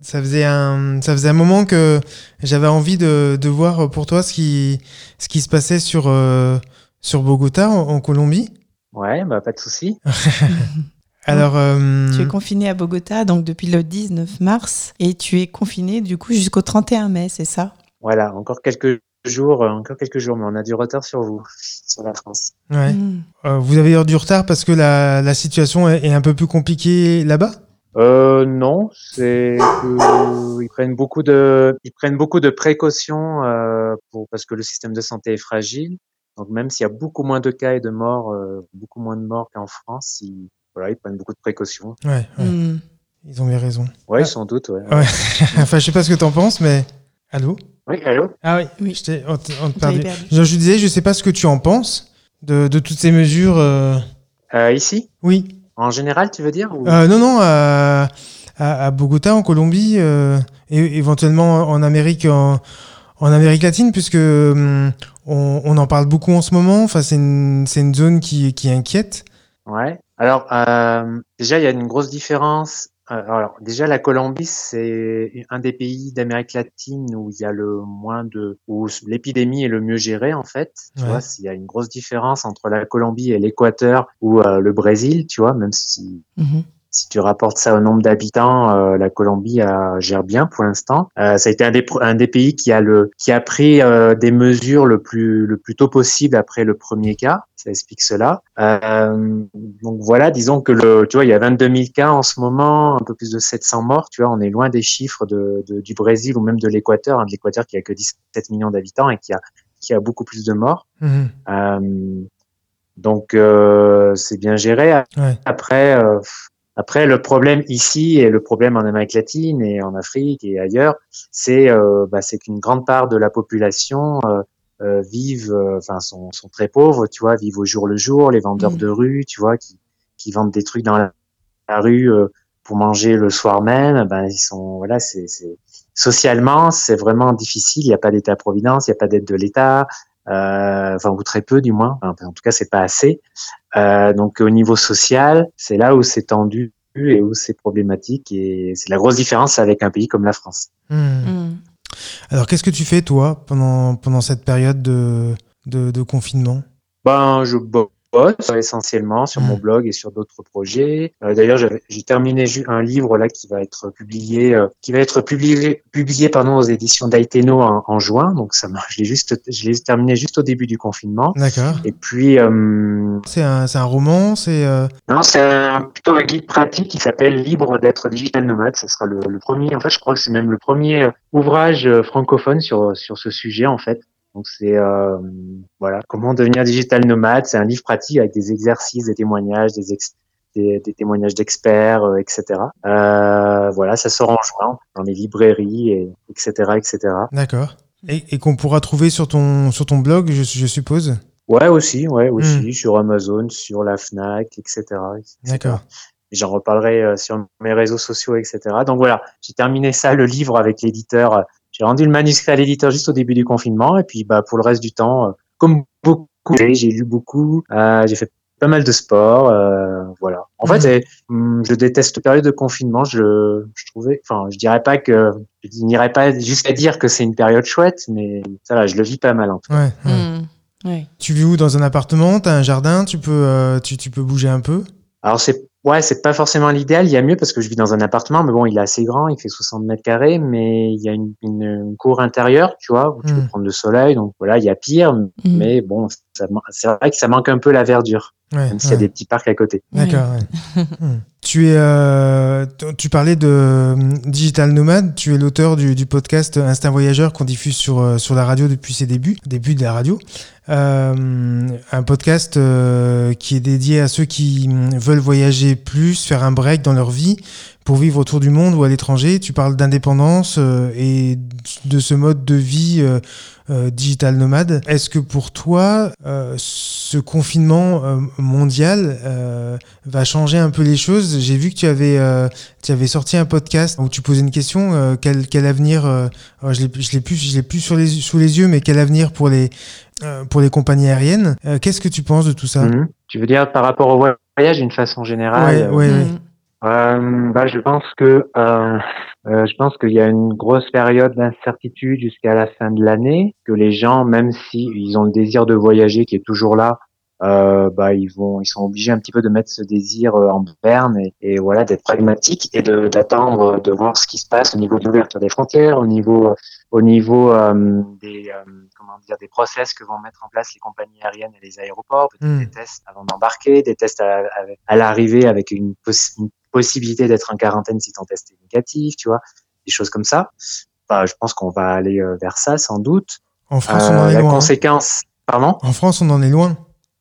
ça, faisait un, ça faisait un moment que j'avais envie de, de voir pour toi ce qui, ce qui se passait sur, euh, sur Bogota, en, en Colombie. Ouais, bah pas de souci. Alors, euh, Tu es confiné à Bogota donc depuis le 19 mars et tu es confiné du coup jusqu'au 31 mai, c'est ça? Voilà, encore quelques jours, euh, encore quelques jours, mais on a du retard sur vous, sur la France. ouais. Hum. Euh, vous avez eu du retard parce que la, la situation est, est un peu plus compliquée là-bas? Euh, non, c'est que ils prennent beaucoup de, ils prennent beaucoup de précautions euh, pour parce que le système de santé est fragile. Donc même s'il y a beaucoup moins de cas et de morts, euh, beaucoup moins de morts qu'en France, ils, voilà, ils prennent beaucoup de précautions. Ouais, ouais. Hum. ils ont bien raison. Ouais, Ah. sans doute. Ouais. Ouais. enfin, je sais pas ce que t'en penses, mais. Allô? Oui, allô. Ah oui, Oui. je on on perdu. perdu. Je, je disais, je sais pas ce que tu en penses de, de toutes ces mesures. euh, Euh, ici, Oui. en général, tu veux dire ou- Euh, non, non, à, à, à Bogota, en Colombie, euh, et éventuellement en Amérique, en, en Amérique latine, puisque hum, on, on en parle beaucoup en ce moment. Enfin, c'est une, zone qui, qui inquiète. Ouais. Alors, euh, déjà, il y a une grosse différence alors déjà la Colombie c'est un des pays d'Amérique latine où il y a le moins de où l'épidémie est le mieux gérée en fait. Tu Ouais. vois, s'il y a une grosse différence entre la Colombie et l'Équateur ou euh, le Brésil, tu vois, même si Mhm. Si tu rapportes ça au nombre d'habitants, euh, la Colombie euh, gère bien pour l'instant. Euh, ça a été un des, un des pays qui a le qui a pris euh, des mesures le plus le plus tôt possible après le premier cas. Ça explique cela. Euh, donc voilà, disons que le tu vois il y a 22 000 cas en ce moment, un peu plus de 700 morts. Tu vois, on est loin des chiffres de, de- du Brésil ou même de l'Équateur, hein, de l'Équateur qui a que 17 millions d'habitants et qui a qui a beaucoup plus de morts. Mhm. Euh, donc euh, c'est bien géré. Ouais. Après, euh, après le problème ici et le problème en Amérique latine et en Afrique et ailleurs, c'est euh, bah, c'est qu'une grande part de la population euh, euh, vivent, euh, enfin sont, sont très pauvres, tu vois, vivent au jour le jour, les vendeurs Mhm. de rue, tu vois, qui qui vendent des trucs dans la, la rue euh, pour manger le soir même, ben ils sont voilà, c'est socialement c'est vraiment difficile. Il n'y a pas d'État providence, il n'y a pas d'aide de l'État enfin ou très peu du moins. Enfin, en tout cas, c'est pas assez. Euh, donc au niveau social, c'est là où c'est tendu et où c'est problématique et c'est la grosse différence avec un pays comme la France. Mhm. Mhm. Alors, qu'est-ce que tu fais, toi, pendant, pendant cette période de, de, de confinement? Ben, je bosse essentiellement sur mon Mm. blog et sur d'autres projets. Euh, D'ailleurs, j'ai terminé un livre là qui va être publié, euh, qui va être publié, publié pardon aux éditions d'Aiteno en, en juin. Donc ça, je l'ai juste, je l'ai terminé juste au début du confinement. D'accord. Et puis, euh, C'est un, c'est un roman, c'est... euh, Non, c'est plutôt un guide pratique qui s'appelle Libre d'être digital nomade. Ce sera le, le premier. En fait, je crois que c'est même le premier euh, ouvrage euh, francophone sur sur ce sujet en fait. Donc c'est euh, voilà comment devenir digital nomade? C'est un livre pratique avec des exercices, des témoignages, des ex- des, des témoignages d'experts, euh, etc. Euh, voilà, ça sort en juin dans les librairies, et, etc., etc. D'accord. Et, et qu'on pourra trouver sur ton, sur ton blog, je, je suppose? Ouais, aussi, ouais, aussi Mm. sur Amazon, sur la Fnac, etc. etc. D'accord. J'en reparlerai euh, sur mes réseaux sociaux, etc. Donc voilà, j'ai terminé ça, le livre avec l'éditeur. J'ai rendu le manuscrit à l'éditeur juste au début du confinement. Et puis bah, pour le reste du temps, euh, comme beaucoup, j'ai j'ai lu beaucoup, euh, j'ai fait pas mal de sport. euh, voilà. En Mhm. fait, j'ai- hum, je déteste la période de confinement. Je, je trouvais, enfin, je dirais pas que, je n'irais pas jusqu'à dire que c'est une période chouette, mais ça va, je le vis pas mal en tout cas. Ouais. ouais. Mhm. Ouais. Tu vis où Dans un appartement? T'as un jardin? Tu peux, euh, tu, tu peux bouger un peu? Alors c'est ouais, c'est pas forcément l'idéal. Il y a mieux parce que je vis dans un appartement, mais bon, il est assez grand, il fait 60 mètres carrés, mais il y a une, une, une cour intérieure, tu vois, où tu peux Mm. prendre le soleil. Donc voilà, il y a pire, Mhm. mais bon, c'est vrai que ça manque un peu la verdure, Ouais. même s'il y a des petits parcs à côté. D'accord. ouais. Hmm. Tu es, euh, tu parlais de digital nomade. Tu es l'auteur du, du podcast Instinct Voyageur qu'on diffuse sur euh, sur la radio depuis ses débuts, début de la radio. Euh, un podcast euh, qui est dédié à ceux qui mm, veulent voyager plus, faire un break dans leur vie pour vivre autour du monde ou à l'étranger. Tu parles d'indépendance euh, et de ce mode de vie digital nomade. Est-ce que pour toi, ce confinement euh, mondial euh, va changer un peu les choses J'ai vu que tu avais, euh, tu avais sorti un podcast où tu posais une question euh, quel, quel avenir euh, Je l'ai je l'ai plus, je l'ai plus sur les, sous les yeux, mais quel avenir pour les, euh, pour les compagnies aériennes Euh, Qu'est-ce que tu penses de tout ça? Mhm. Tu veux dire par rapport au voyage d'une façon générale Ouais, euh, ouais, ouais. Euh, bah, je pense que euh, euh, je pense qu'il y a une grosse période d'incertitude jusqu'à la fin de l'année, que les gens, même si ils ont le désir de voyager qui est toujours là, euh, bah ils vont, ils sont obligés un petit peu de mettre ce désir euh, en berne et, et voilà d'être pragmatiques et de d'attendre de voir ce qui se passe au niveau de l'ouverture des frontières, au niveau au niveau euh, des euh, comment dire des process que vont mettre en place les compagnies aériennes et les aéroports, peut-être Hmm. des tests avant d'embarquer, des tests à, à- à l'arrivée avec une, une possibilité d'être en quarantaine si ton test est négatif, tu vois, des choses comme ça. Bah, je pense qu'on va aller euh, vers ça sans doute. En France, on Euh, en est la loin. hein. pardon? En France, on en est loin.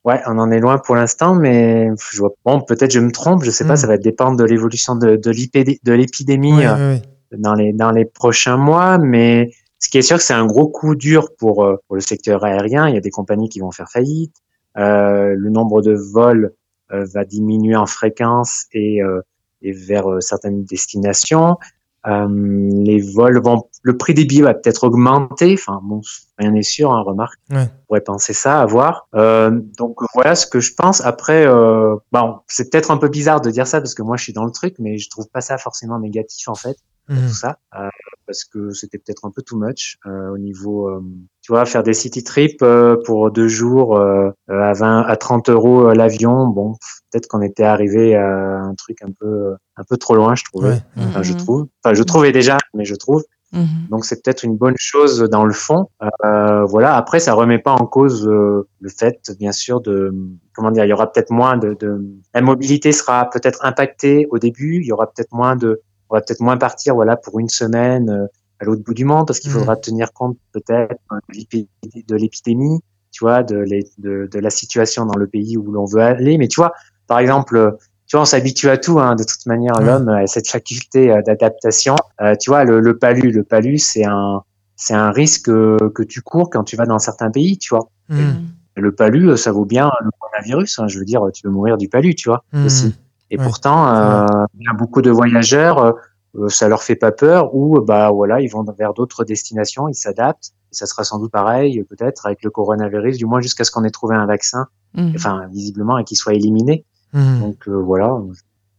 Ouais, on en est loin pour l'instant, mais je vois, bon, peut-être je me trompe, je sais pas, Mm. ça va dépendre de l'évolution de, de l'épidé- de l'épidémie Ouais, euh, ouais, ouais. dans les dans les prochains mois, mais ce qui est sûr, c'est un gros coup dur pour euh, pour le secteur aérien. Il y a des compagnies qui vont faire faillite. Euh, le nombre de vols euh, va diminuer en fréquence et euh, et vers euh, certaines destinations. Euh, les vols vont, le prix des billets va peut-être augmenter. Enfin bon, rien n'est sûr, hein, remarque. Ouais. On pourrait penser ça, à voir. Euh, donc voilà ce que je pense. Après, euh, bon, c'est peut-être un peu bizarre de dire ça parce que moi je suis dans le truc, mais je trouve pas ça forcément négatif en fait Mhm. tout ça, euh, parce que c'était peut-être un peu too much euh, au niveau, euh, tu vois, faire des city trips euh, pour deux jours euh, à 20, à 30 euros euh, l'avion. Bon, peut-être qu'on était arrivé à un truc un peu, un peu trop loin, je trouvais. Ouais. Enfin, je Mhm. trouve. Enfin, je trouvais déjà, mais je trouve. Mhm. Donc c'est peut-être une bonne chose dans le fond. Euh, voilà. Après, ça remet pas en cause euh, le fait, bien sûr, de comment dire. Il y aura peut-être moins de, de la mobilité sera peut-être impactée au début. Il y aura peut-être moins de, on va peut-être moins partir, voilà, pour une semaine euh, à l'autre bout du monde, parce qu'il Mhm. faudra tenir compte peut-être de l'épi- de l'épidémie, tu vois, de, les- de, de la situation dans le pays où l'on veut aller. Mais tu vois, par exemple, tu vois, on s'habitue à tout, hein, de toute manière, Ouais. l'homme a cette faculté euh, d'adaptation. Euh, tu vois, le, le palu, le palu, c'est un, c'est un risque euh, que tu cours quand tu vas dans certains pays, tu vois. Mhm. Le palu, euh, ça vaut bien le coronavirus. Hein, je veux dire, tu peux mourir du palu, tu vois, aussi. Et Ouais. pourtant, euh, il y a beaucoup de voyageurs, euh, euh, ça leur fait pas peur, ou bah voilà, ils vont vers d'autres destinations, ils s'adaptent. Et ça sera sans doute pareil, peut-être avec le coronavirus, du moins jusqu'à ce qu'on ait trouvé un vaccin, Mhm. enfin visiblement, et qu'il soit éliminé. Mhm. Donc euh, voilà.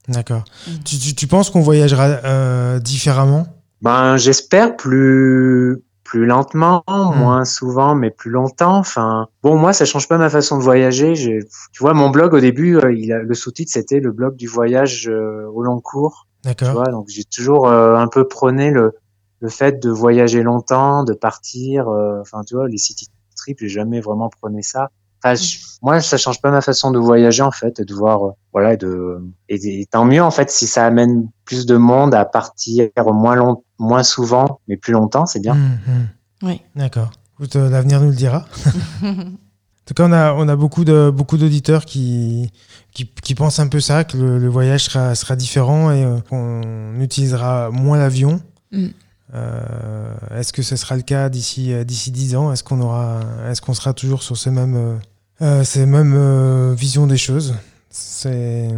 D'accord. Mhm. Tu, tu, tu penses qu'on voyagera euh, différemment? Ben j'espère plus plus lentement, Hmm. moins souvent, mais plus longtemps. Enfin, bon, moi, ça change pas ma façon de voyager. J'ai- Tu vois, mon blog au début, euh, il a, le sous-titre c'était le blog du voyage euh, au long cours. Tu D'accord. vois, donc j'ai toujours euh, un peu prôné le le fait de voyager longtemps, de partir. euh, Enfin, tu vois, les city trips, j'ai jamais vraiment prôné ça. Enfin, je- moi, ça change pas ma façon de voyager en fait, et de voir, euh, voilà, et de et, et tant mieux en fait si ça amène plus de monde à partir moins long, moins souvent, mais plus longtemps, c'est bien. Mhm. Oui. D'accord. Euh, l'avenir nous le dira. En tout cas, on a, on a beaucoup de beaucoup d'auditeurs qui, qui, qui pensent un peu ça, que le, le voyage sera, sera différent et euh, qu'on utilisera moins l'avion. Mm. Euh, est-ce que ce sera le cas d'ici d'ici 10 ans? Est-ce qu'on aura est-ce qu'on sera toujours sur ces mêmes euh, euh, ces mêmes euh, visions des choses C'est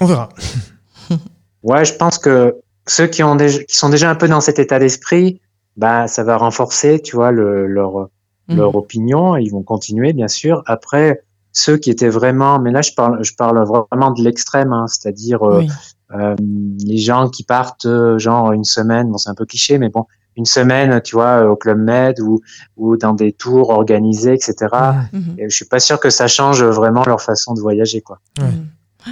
on verra. Ouais, je pense que ceux qui ont déjà, qui sont déjà un peu dans cet état d'esprit, bah, ça va renforcer, tu vois, le, leur, Mhm. leur opinion. Ils vont continuer, bien sûr. Après, ceux qui étaient vraiment, mais là, je parle, je parle vraiment de l'extrême, hein, c'est-à-dire euh, Oui. euh, les gens qui partent, genre une semaine, bon, c'est un peu cliché, mais bon, une semaine, tu vois, au Club Med ou, ou dans des tours organisés, etc. Mhm. Et je suis pas sûr que ça change vraiment leur façon de voyager, quoi. Ouais.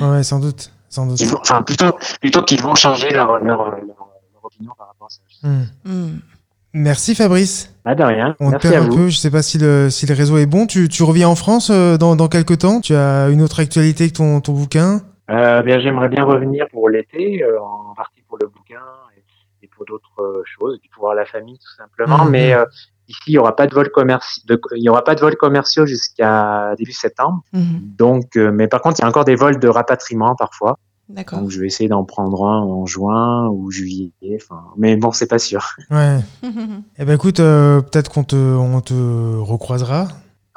Mhm. Ouais, sans doute, sans doute. Ils vont- Enfin, plutôt, plutôt qu'ils vont changer leur, leur, leur, leur opinion par rapport à ça. Mhm. Mhm. Merci Fabrice. Ah, de rien. On te Merci perd à un vous. peu, je sais pas si le, si le réseau est bon. Tu, tu reviens en France euh, dans, dans quelques temps? Tu as une autre actualité que ton, ton bouquin? Euh, bien, j'aimerais bien revenir pour l'été, euh, en partie pour le bouquin et pour d'autres euh, choses, et puis pour voir la famille tout simplement. Mhm. Mais euh, ici, il y aura pas de vol commerci- de- il y aura pas de vols commerciaux jusqu'à début septembre. Mhm. Donc, euh, mais par contre, il y a encore des vols de rapatriement parfois. D'accord. Donc, je vais essayer d'en prendre un en juin ou juillet. Enfin, mais bon, c'est pas sûr. Ouais. Eh ben écoute, euh, peut-être qu'on te, on te recroisera.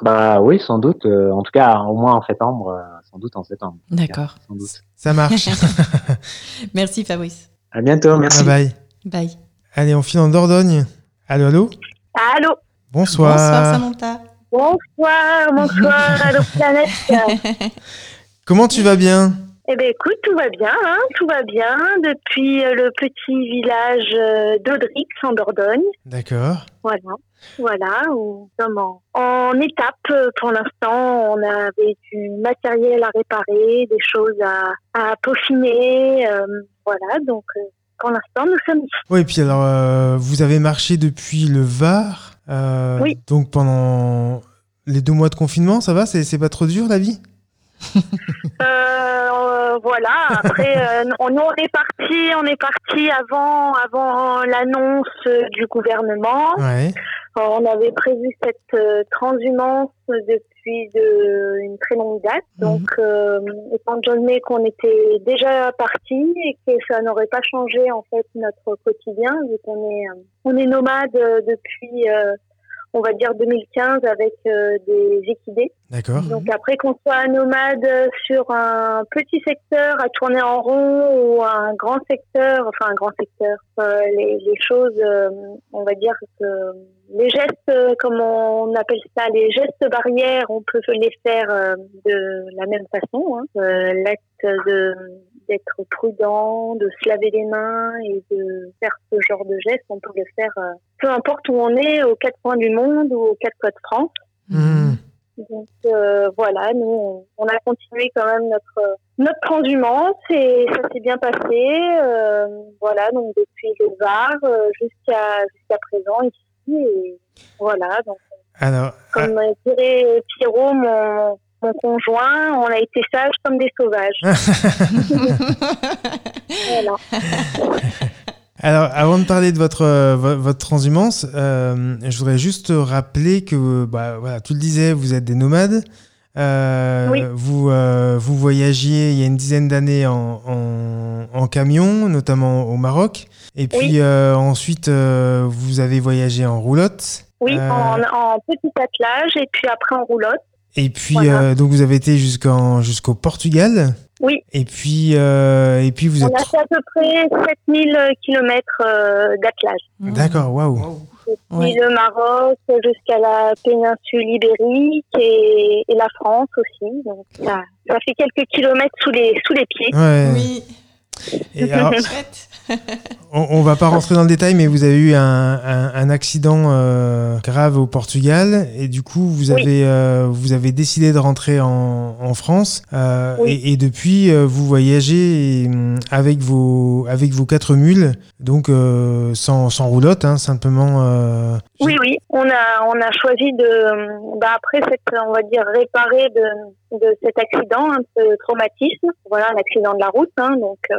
Bah oui, sans doute. euh, en tout cas, au moins en septembre. euh, sans doute en septembre. D'accord. Sans doute. Ça marche. Merci Fabrice. À bientôt. Merci. bye bye. Bye. Allez, on file en Dordogne. Allô, allô Allô Bonsoir. Bonsoir Samantha. Bonsoir, bonsoir, allô planète. Comment tu vas bien Eh bien écoute, tout va bien, hein, tout va bien depuis euh, le petit village euh, d'Audrix en Dordogne. D'accord. Voilà, voilà, où nous sommes en, en étape euh, pour l'instant. On avait du matériel à réparer, des choses à, à peaufiner. euh, voilà, donc euh, pour l'instant, nous sommes ici. Oui, et puis alors, euh, vous avez marché depuis le Var. euh, Oui. Donc pendant les deux mois de confinement, ça va? C'est pas trop dur la vie? Euh, voilà. Après, on, nous, on est parti, on est parti avant, avant l'annonce du gouvernement. Ouais. On avait prévu cette transhumance depuis de, une très longue date. Donc, euh, étant donné qu'on était déjà parti et que ça n'aurait pas changé en fait notre quotidien, vu qu'on est, euh, on est nomade euh, depuis. euh, on va dire 2015 avec euh, des équidés. D'accord. Donc après qu'on soit nomade sur un petit secteur à tourner en rond ou un grand secteur, enfin un grand secteur, euh, les, les, choses, euh, on va dire que les gestes, comme on appelle ça, les gestes barrières, on peut les faire de la même façon. Hein. L'acte de d'être prudent, de se laver les mains et de faire ce genre de gestes, on peut le faire peu importe où on est, aux quatre coins du monde ou aux quatre coins de France. Hmm. Donc euh, voilà, nous on a continué quand même notre notre transhumance et ça s'est bien passé. Euh, voilà, donc depuis le Var euh, jusqu'à jusqu'à présent ici et voilà. Donc Alors, comme dirait Pierrot, mon mon conjoint, on a été sages comme des sauvages. voilà. Alors, avant de parler de votre, euh, votre transhumance, euh, je voudrais juste rappeler que, bah, voilà, tu le disais, vous êtes des nomades. Euh, Oui. vous, euh, vous voyagiez il y a une dizaine d'années en, en, en camion, notamment au Maroc. Et puis Oui. euh, ensuite, euh, vous avez voyagé en roulotte. Oui, Euh, en, en petit attelage et puis après en roulotte. Et puis, Voilà. euh, donc, vous avez été jusqu'en, jusqu'au Portugal. Oui. Et puis, euh, et puis vous On êtes. a fait à peu près 7000 km d'attelage. D'accord, waouh. Depuis le Maroc jusqu'à la péninsule ibérique et, et la France aussi. Donc ça, ça fait quelques kilomètres sous les, sous les pieds. Ouais. Oui, Et alors. On, on va pas rentrer dans le détail, mais vous avez eu un, un- un accident euh, grave au Portugal et du coup vous Oui. avez euh, vous avez décidé de rentrer en, en France euh, Oui. et, et depuis vous voyagez et, hum, avec vos avec vos quatre mules donc sans, sans roulotte hein, simplement. Oui, oui, on a, on a choisi de, bah après cette, on va dire, réparer de, de cet accident, un peu traumatisme, voilà, un accident de la route, hein, donc, euh,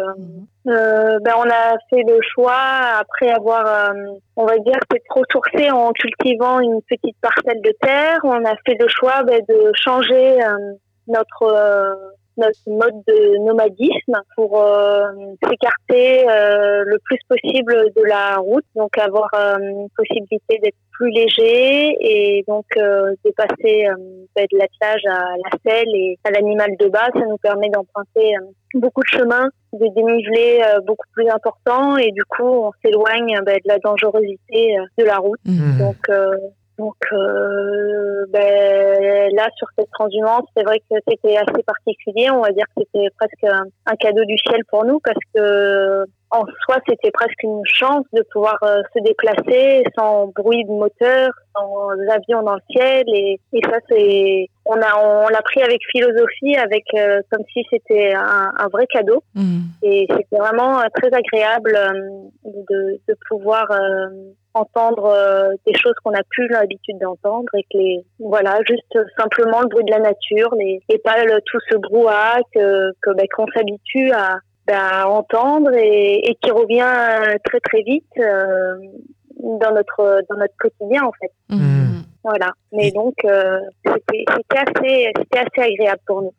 euh, ben on a fait le choix, après avoir, euh, on va dire, s'être ressourcé en cultivant une petite parcelle de terre, on a fait le choix ben, de changer euh, notre, euh, notre mode de nomadisme pour euh, s'écarter euh, le plus possible de la route, donc avoir euh, une possibilité d'être plus léger et donc euh, dépasser euh, ben, de l'attelage à la selle et à l'animal de bas. Ça nous permet d'emprunter beaucoup de chemins, de dénivelés euh, beaucoup plus importants et du coup on s'éloigne ben, de la dangerosité de la route. Mhm. Donc, euh, donc euh, ben, là, sur cette transhumance, c'est vrai que c'était assez particulier. On va dire que c'était presque un, un cadeau du ciel pour nous parce que en soi, c'était presque une chance de pouvoir euh, se déplacer sans bruit de moteur, sans avion dans le ciel. Et, et ça, c'est on a on l'a pris avec philosophie, avec euh, comme si c'était un, un vrai cadeau. Mm. Et c'était vraiment euh, très agréable euh, de, de pouvoir euh, entendre euh, des choses qu'on n'a plus l'habitude d'entendre et que les voilà juste simplement le bruit de la nature les, et pas le- tout ce brouhaha que ben, qu'on s'habitue à, ben, à entendre et, et qui revient euh, très très vite euh, dans notre dans notre quotidien en fait Mm. Voilà mais donc euh, c'était assez assez agréable pour nous.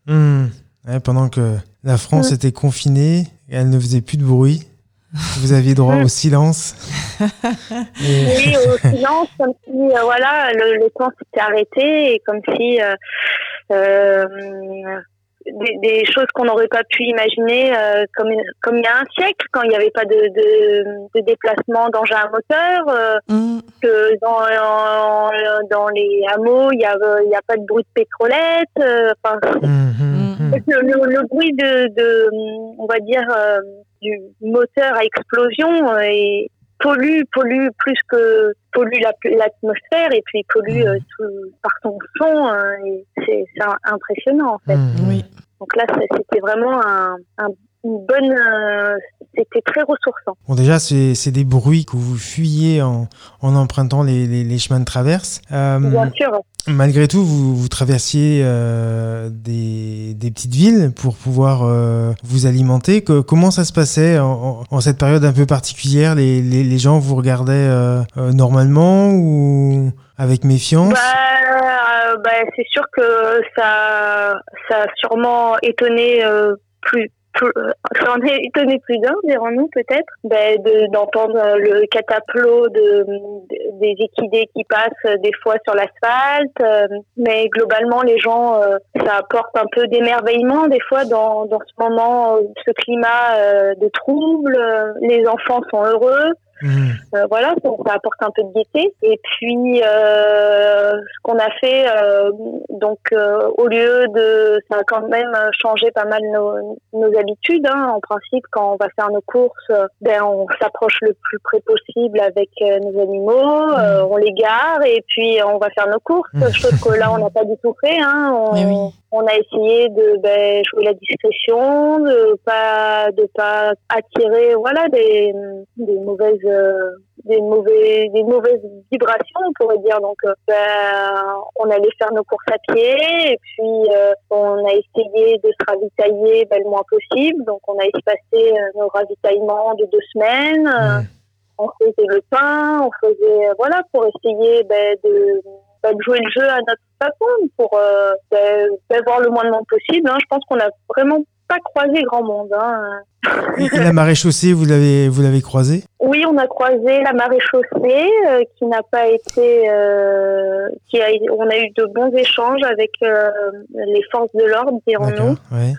Ouais, pendant que la France Mm. était confinée, et elle ne faisait plus de bruit. Vous aviez droit Mm. au silence. Et- Oui, au silence, comme si euh, voilà, le, le temps s'était arrêté et comme si euh, des, des choses qu'on n'aurait pas pu imaginer euh, comme, comme il y a un siècle, quand il n'y avait pas de, de, de déplacement d'engin à moteur, euh, Mm. que dans, en- dans les hameaux, il n'y a, il y a pas de bruit de pétrolette. euh, enfin, hum. le, le- le bruit de, de, on va dire, euh, du moteur à explosion euh, et pollue, pollue plus que pollue la- l'atmosphère et puis pollue euh, tout- par son son. euh, c'est c'est impressionnant en fait. Hum. Oui. Donc là, c'était vraiment un, un- une bonne. euh, c'était très ressourçant. Bon, déjà, c'est c'est des bruits que vous fuyez en, en empruntant les, les- les chemins de traverse. Euh, Bien sûr. malgré tout, vous, vous traversiez euh, des, des petites villes pour pouvoir euh, vous alimenter. Que- comment ça se passait en, en- en cette période un peu particulière? Les, les, les gens vous regardaient euh, euh, normalement ou avec méfiance Bah, euh, bah, c'est sûr que ça, ça a sûrement étonné euh, plus ça en est étonné plus d'un, dirons-nous peut-être, ben, d'entendre le cataplot de, des équidés qui passent des fois sur l'asphalte. mais globalement, les gens, ça apporte un peu d'émerveillement des fois dans, dans ce moment, ce climat de trouble. Les enfants sont heureux. Mmh. Euh, voilà, ça, apporte un peu de gaieté. Et puis, euh, ce qu'on a fait, euh, donc au lieu de, ça a quand même changé pas mal nos, nos habitudes. Hein. En principe, quand on va faire nos courses, ben on s'approche le plus près possible avec nos animaux, mmh. on les gare et puis on va faire nos courses. Mmh. Chose que là, on n'a pas du tout fait. Hein. On, on a essayé de ben, jouer la discrétion, de pas de pas attirer voilà des, des mauvaises des mauvais des mauvaises vibrations on pourrait dire donc euh, ben, on allait faire nos courses à pied et puis euh, on a essayé de se ravitailler ben, le moins possible donc on a espacé euh, nos ravitaillements de deux semaines on faisait le pain on faisait voilà pour essayer ben, de de jouer le jeu à notre façon pour d'avoir le moins de monde possible. Hein. Je pense qu'on n'a vraiment pas croisé grand monde. Hein. Et la marée chaussée, vous l'avez vous l'avez croisée? Oui, on a croisé la marée chaussée euh, qui n'a pas été. Euh, qui a, on a eu de bons échanges avec euh, les forces de l'ordre, dirons-nous. Ouais.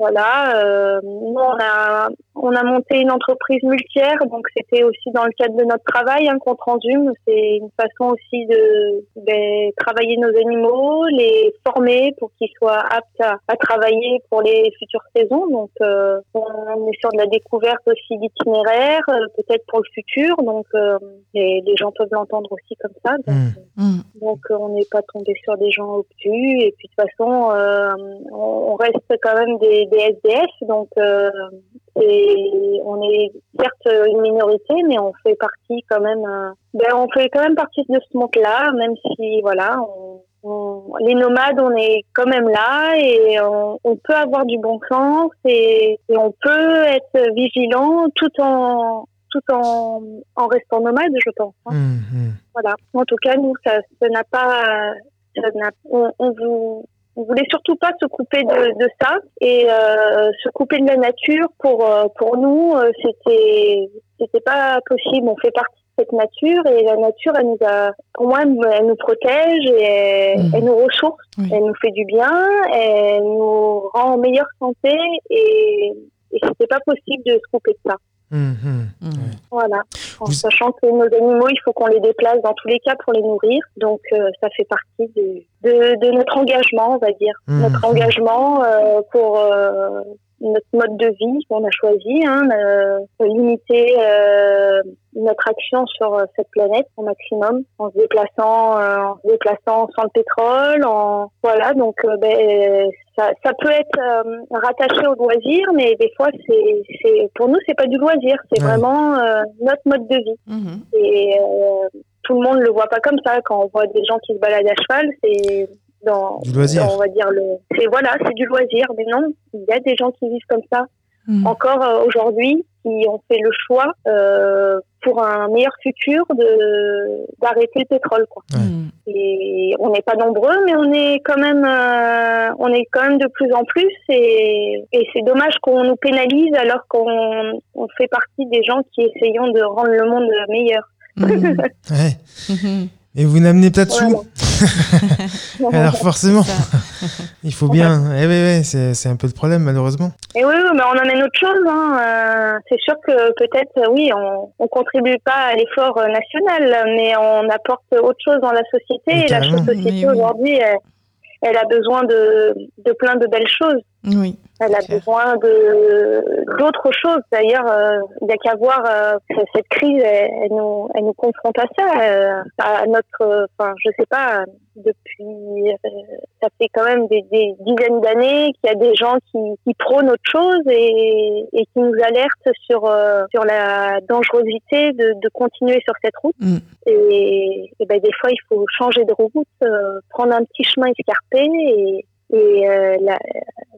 Voilà, euh, nous on a on a monté une entreprise multière, donc c'était aussi dans le cadre de notre travail, un compte rendu. C'est une façon aussi de, ben, travailler nos animaux, les former pour qu'ils soient aptes à, travailler pour les futures saisons. Donc euh, on est sur de la découverte aussi d'itinéraires, euh, peut-être pour le futur. Donc euh, les, les, gens peuvent l'entendre aussi comme ça. Donc, mmh. Mmh. donc on n'est pas tombé sur des gens obtus. Et puis de toute façon, on, on reste quand même des des SDF, donc euh, on est certes une minorité, mais on fait partie quand même. Euh, ben, on fait quand même partie de ce monde-là, même si voilà, les nomades, on est quand même là et on, peut avoir du bon sens et, on peut être vigilant tout en tout en, en restant nomade, je pense. Hein. Mmh, mmh. Voilà. En tout cas, nous, ça, n'a pas, on, on vous on voulait surtout pas se couper de, de ça et euh, se couper de la nature pour euh, pour nous euh, c'était c'était pas possible. On fait partie de cette nature et la nature elle nous a pour moi elle nous protège et elle, mmh. nous ressource. Elle nous fait du bien elle nous rend en meilleure santé et et c'était pas possible de se couper de ça Mmh, mmh. Voilà, en sachant que nos animaux, il faut qu'on les déplace dans tous les cas pour les nourrir. Donc, euh, ça fait partie de, de, de, notre engagement, on va dire. Mmh, notre engagement euh, pour euh, notre mode de vie qu'on a choisi, hein, limiter euh, notre action sur euh, cette planète au maximum, en se déplaçant, euh, en se déplaçant sans le pétrole, en voilà. Donc, ben, ça, ça, peut être rattaché au loisir, mais des fois, c'est, c'est pour nous, c'est pas du loisir, c'est vraiment notre mode de vie. Mmh Et tout le monde le voit pas comme ça. Quand on voit des gens qui se baladent à cheval, c'est dans, du loisir. on va dire le c'est voilà c'est du loisir mais non il y a des gens qui vivent comme ça hmm. encore euh, aujourd'hui qui ont fait le choix euh, pour un meilleur futur de d'arrêter le pétrole quoi hmm. et on n'est pas nombreux mais on est quand même euh, on est quand même de plus en plus et, et c'est dommage qu'on nous pénalise alors qu'on on fait partie des gens qui essayons de rendre le monde meilleur hmm. ouais. Et vous n'amenez pas de sous. Alors forcément, il faut bien. Eh oui, c'est un peu le problème malheureusement. Et oui, mais on amène autre chose. Hein. Euh, c'est sûr que peut-être, oui, on, on contribue pas à l'effort national, mais on apporte autre chose dans la société. et la société aujourd'hui, elle, a besoin de, de plein de belles choses. Oui. Elle a besoin de d'autres choses. D'ailleurs, euh, il n'y a qu'à voir euh, cette crise, elle, nous, elle nous confronte à ça, euh, à notre, enfin, je sais pas, depuis, ça fait quand même des, des dizaines d'années qu'il y a des gens qui, qui prônent autre chose et, et qui nous alertent sur sur la dangerosité de, de continuer sur cette route. Mm. Et, et, ben des fois, il faut changer de route, prendre un petit chemin escarpé et et euh, la,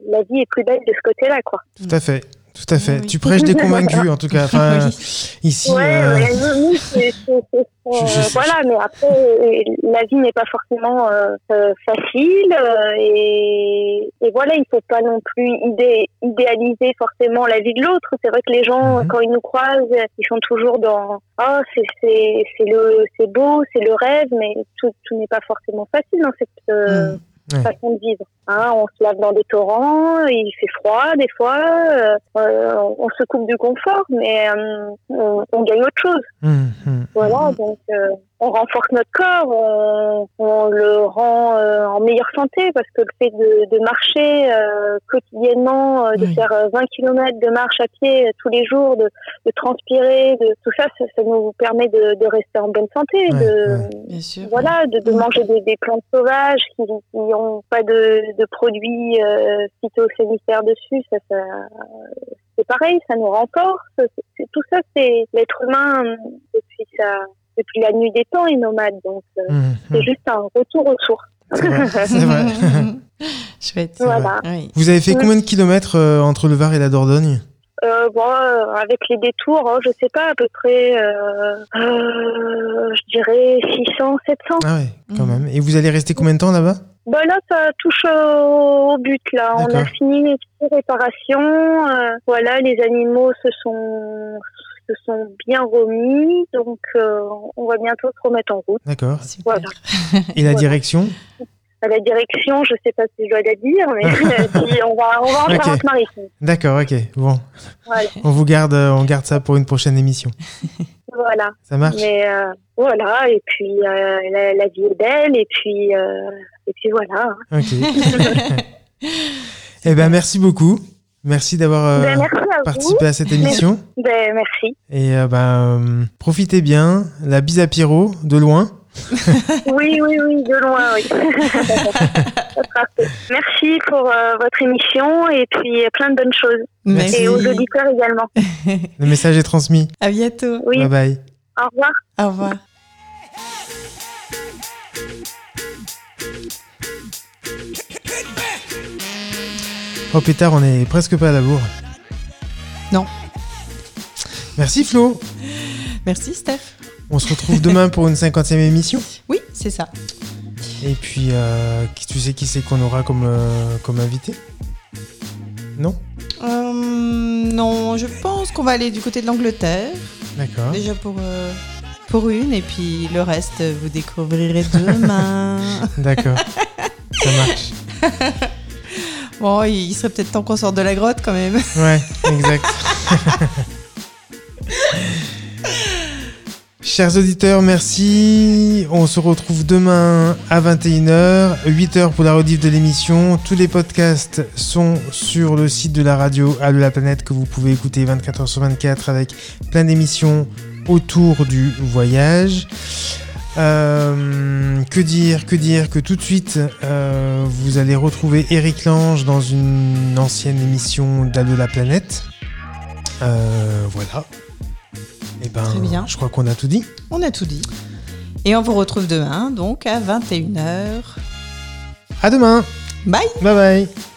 la, vie est plus belle de ce côté-là, quoi. Tout à fait. Tout à fait. Oui. Tu prêches des convaincus, en tout cas. Enfin, Oui. ici. Ouais, nous, c'est- c'est- c'est- euh, sais- voilà, mais après, la vie n'est pas forcément euh, facile euh, et, et voilà, il faut pas non plus idé- idéaliser forcément la vie de l'autre. C'est vrai que les gens, Mhm. quand ils nous croisent, ils sont toujours dans ah c'est c'est c'est le c'est beau, c'est le rêve, mais tout, tout n'est pas forcément facile dans cette euh, Mm. Façon de vivre. Hein, on se lave dans des torrents, il fait froid des fois, euh, euh, on se coupe du confort, mais euh, on gagne autre chose. Hum. Voilà, donc euh, on renforce notre corps, on, on le rend euh, en meilleure santé parce que le fait de, de marcher euh, quotidiennement, euh, de Oui. faire euh, 20 km de marche à pied euh, tous les jours, de, de transpirer, de tout ça, ça, ça nous permet de, de rester en bonne santé, Ouais, de ouais. Bien sûr. voilà, de, de Mm. manger des, des plantes sauvages qui n'ont pas de, de produits euh, phytosanitaires dessus, ça, ça c'est pareil, ça nous renforce. C'est- tout ça, c'est l'être humain euh, depuis sa, depuis la nuit des temps est nomade, donc euh, Hum, c'est juste un retour aux sources. C'est vrai. C'est vrai. Chouette. Vrai. Oui. Vous avez fait combien de kilomètres euh, entre le Var et la Dordogne? Euh, bon, euh, avec les détours, oh, je sais pas, à peu près, euh, euh, je dirais 600, 700. Ah ouais, quand Mhm. même. Et vous allez rester combien de temps là-bas? Bah là, ça touche au, but là. On a fini les petites réparations. euh, voilà, les animaux se sont se sont bien remis, donc euh, on va bientôt se remettre en route. D'accord. Voilà. Et la Voilà. direction? À la direction, je sais pas si je dois la dire, mais on va on va en Ok. Charente-Maritime. D'accord, ok. Bon, Voilà, on vous garde, euh, on garde ça pour une prochaine émission. voilà. Ça marche? Mais euh, voilà, et puis euh, la, la vie est belle, et puis euh, et puis voilà. Ok. eh ben, merci beaucoup. Merci d'avoir euh, Ben, participé à cette émission. Ben, merci. Et euh, ben, euh, profitez bien. La bise à Pierrot, de loin. Oui, oui, oui, de loin, oui. Ça sera fait. Merci pour euh, votre émission et puis plein de bonnes choses. Merci. Et aux auditeurs également. Le message est transmis. À bientôt. Oui, Bye bye. au revoir. Au revoir. Oh pétard, on est presque pas à la bourre. Non. Merci Flo. Merci Steph. On se retrouve demain pour une cinquantième émission. Oui, c'est ça. Et puis, euh, tu sais qui c'est qu'on aura comme, euh, comme invité? Non? Euh, non, je pense qu'on va aller du côté de l'Angleterre. D'accord. Déjà pour, euh, pour une, et puis le reste, vous découvrirez demain. D'accord. Ça marche. bon, il il serait peut-être temps qu'on sorte de la grotte quand même. Ouais, exact. Chers auditeurs, merci. On se retrouve demain à 21h, 8h pour la rediff de l'émission. Tous les podcasts sont sur le site de la radio à de la planète que vous pouvez écouter 24h sur 24 avec plein d'émissions autour du voyage. Euh, que dire, que dire, que tout de suite, euh, vous allez retrouver Eric Lange dans une ancienne émission d'Allo la planète. Euh, voilà. Et ben, Très bien. je crois qu'on a tout dit. On a tout dit. Et on vous retrouve demain, donc à 21h. À demain. Bye Bye bye.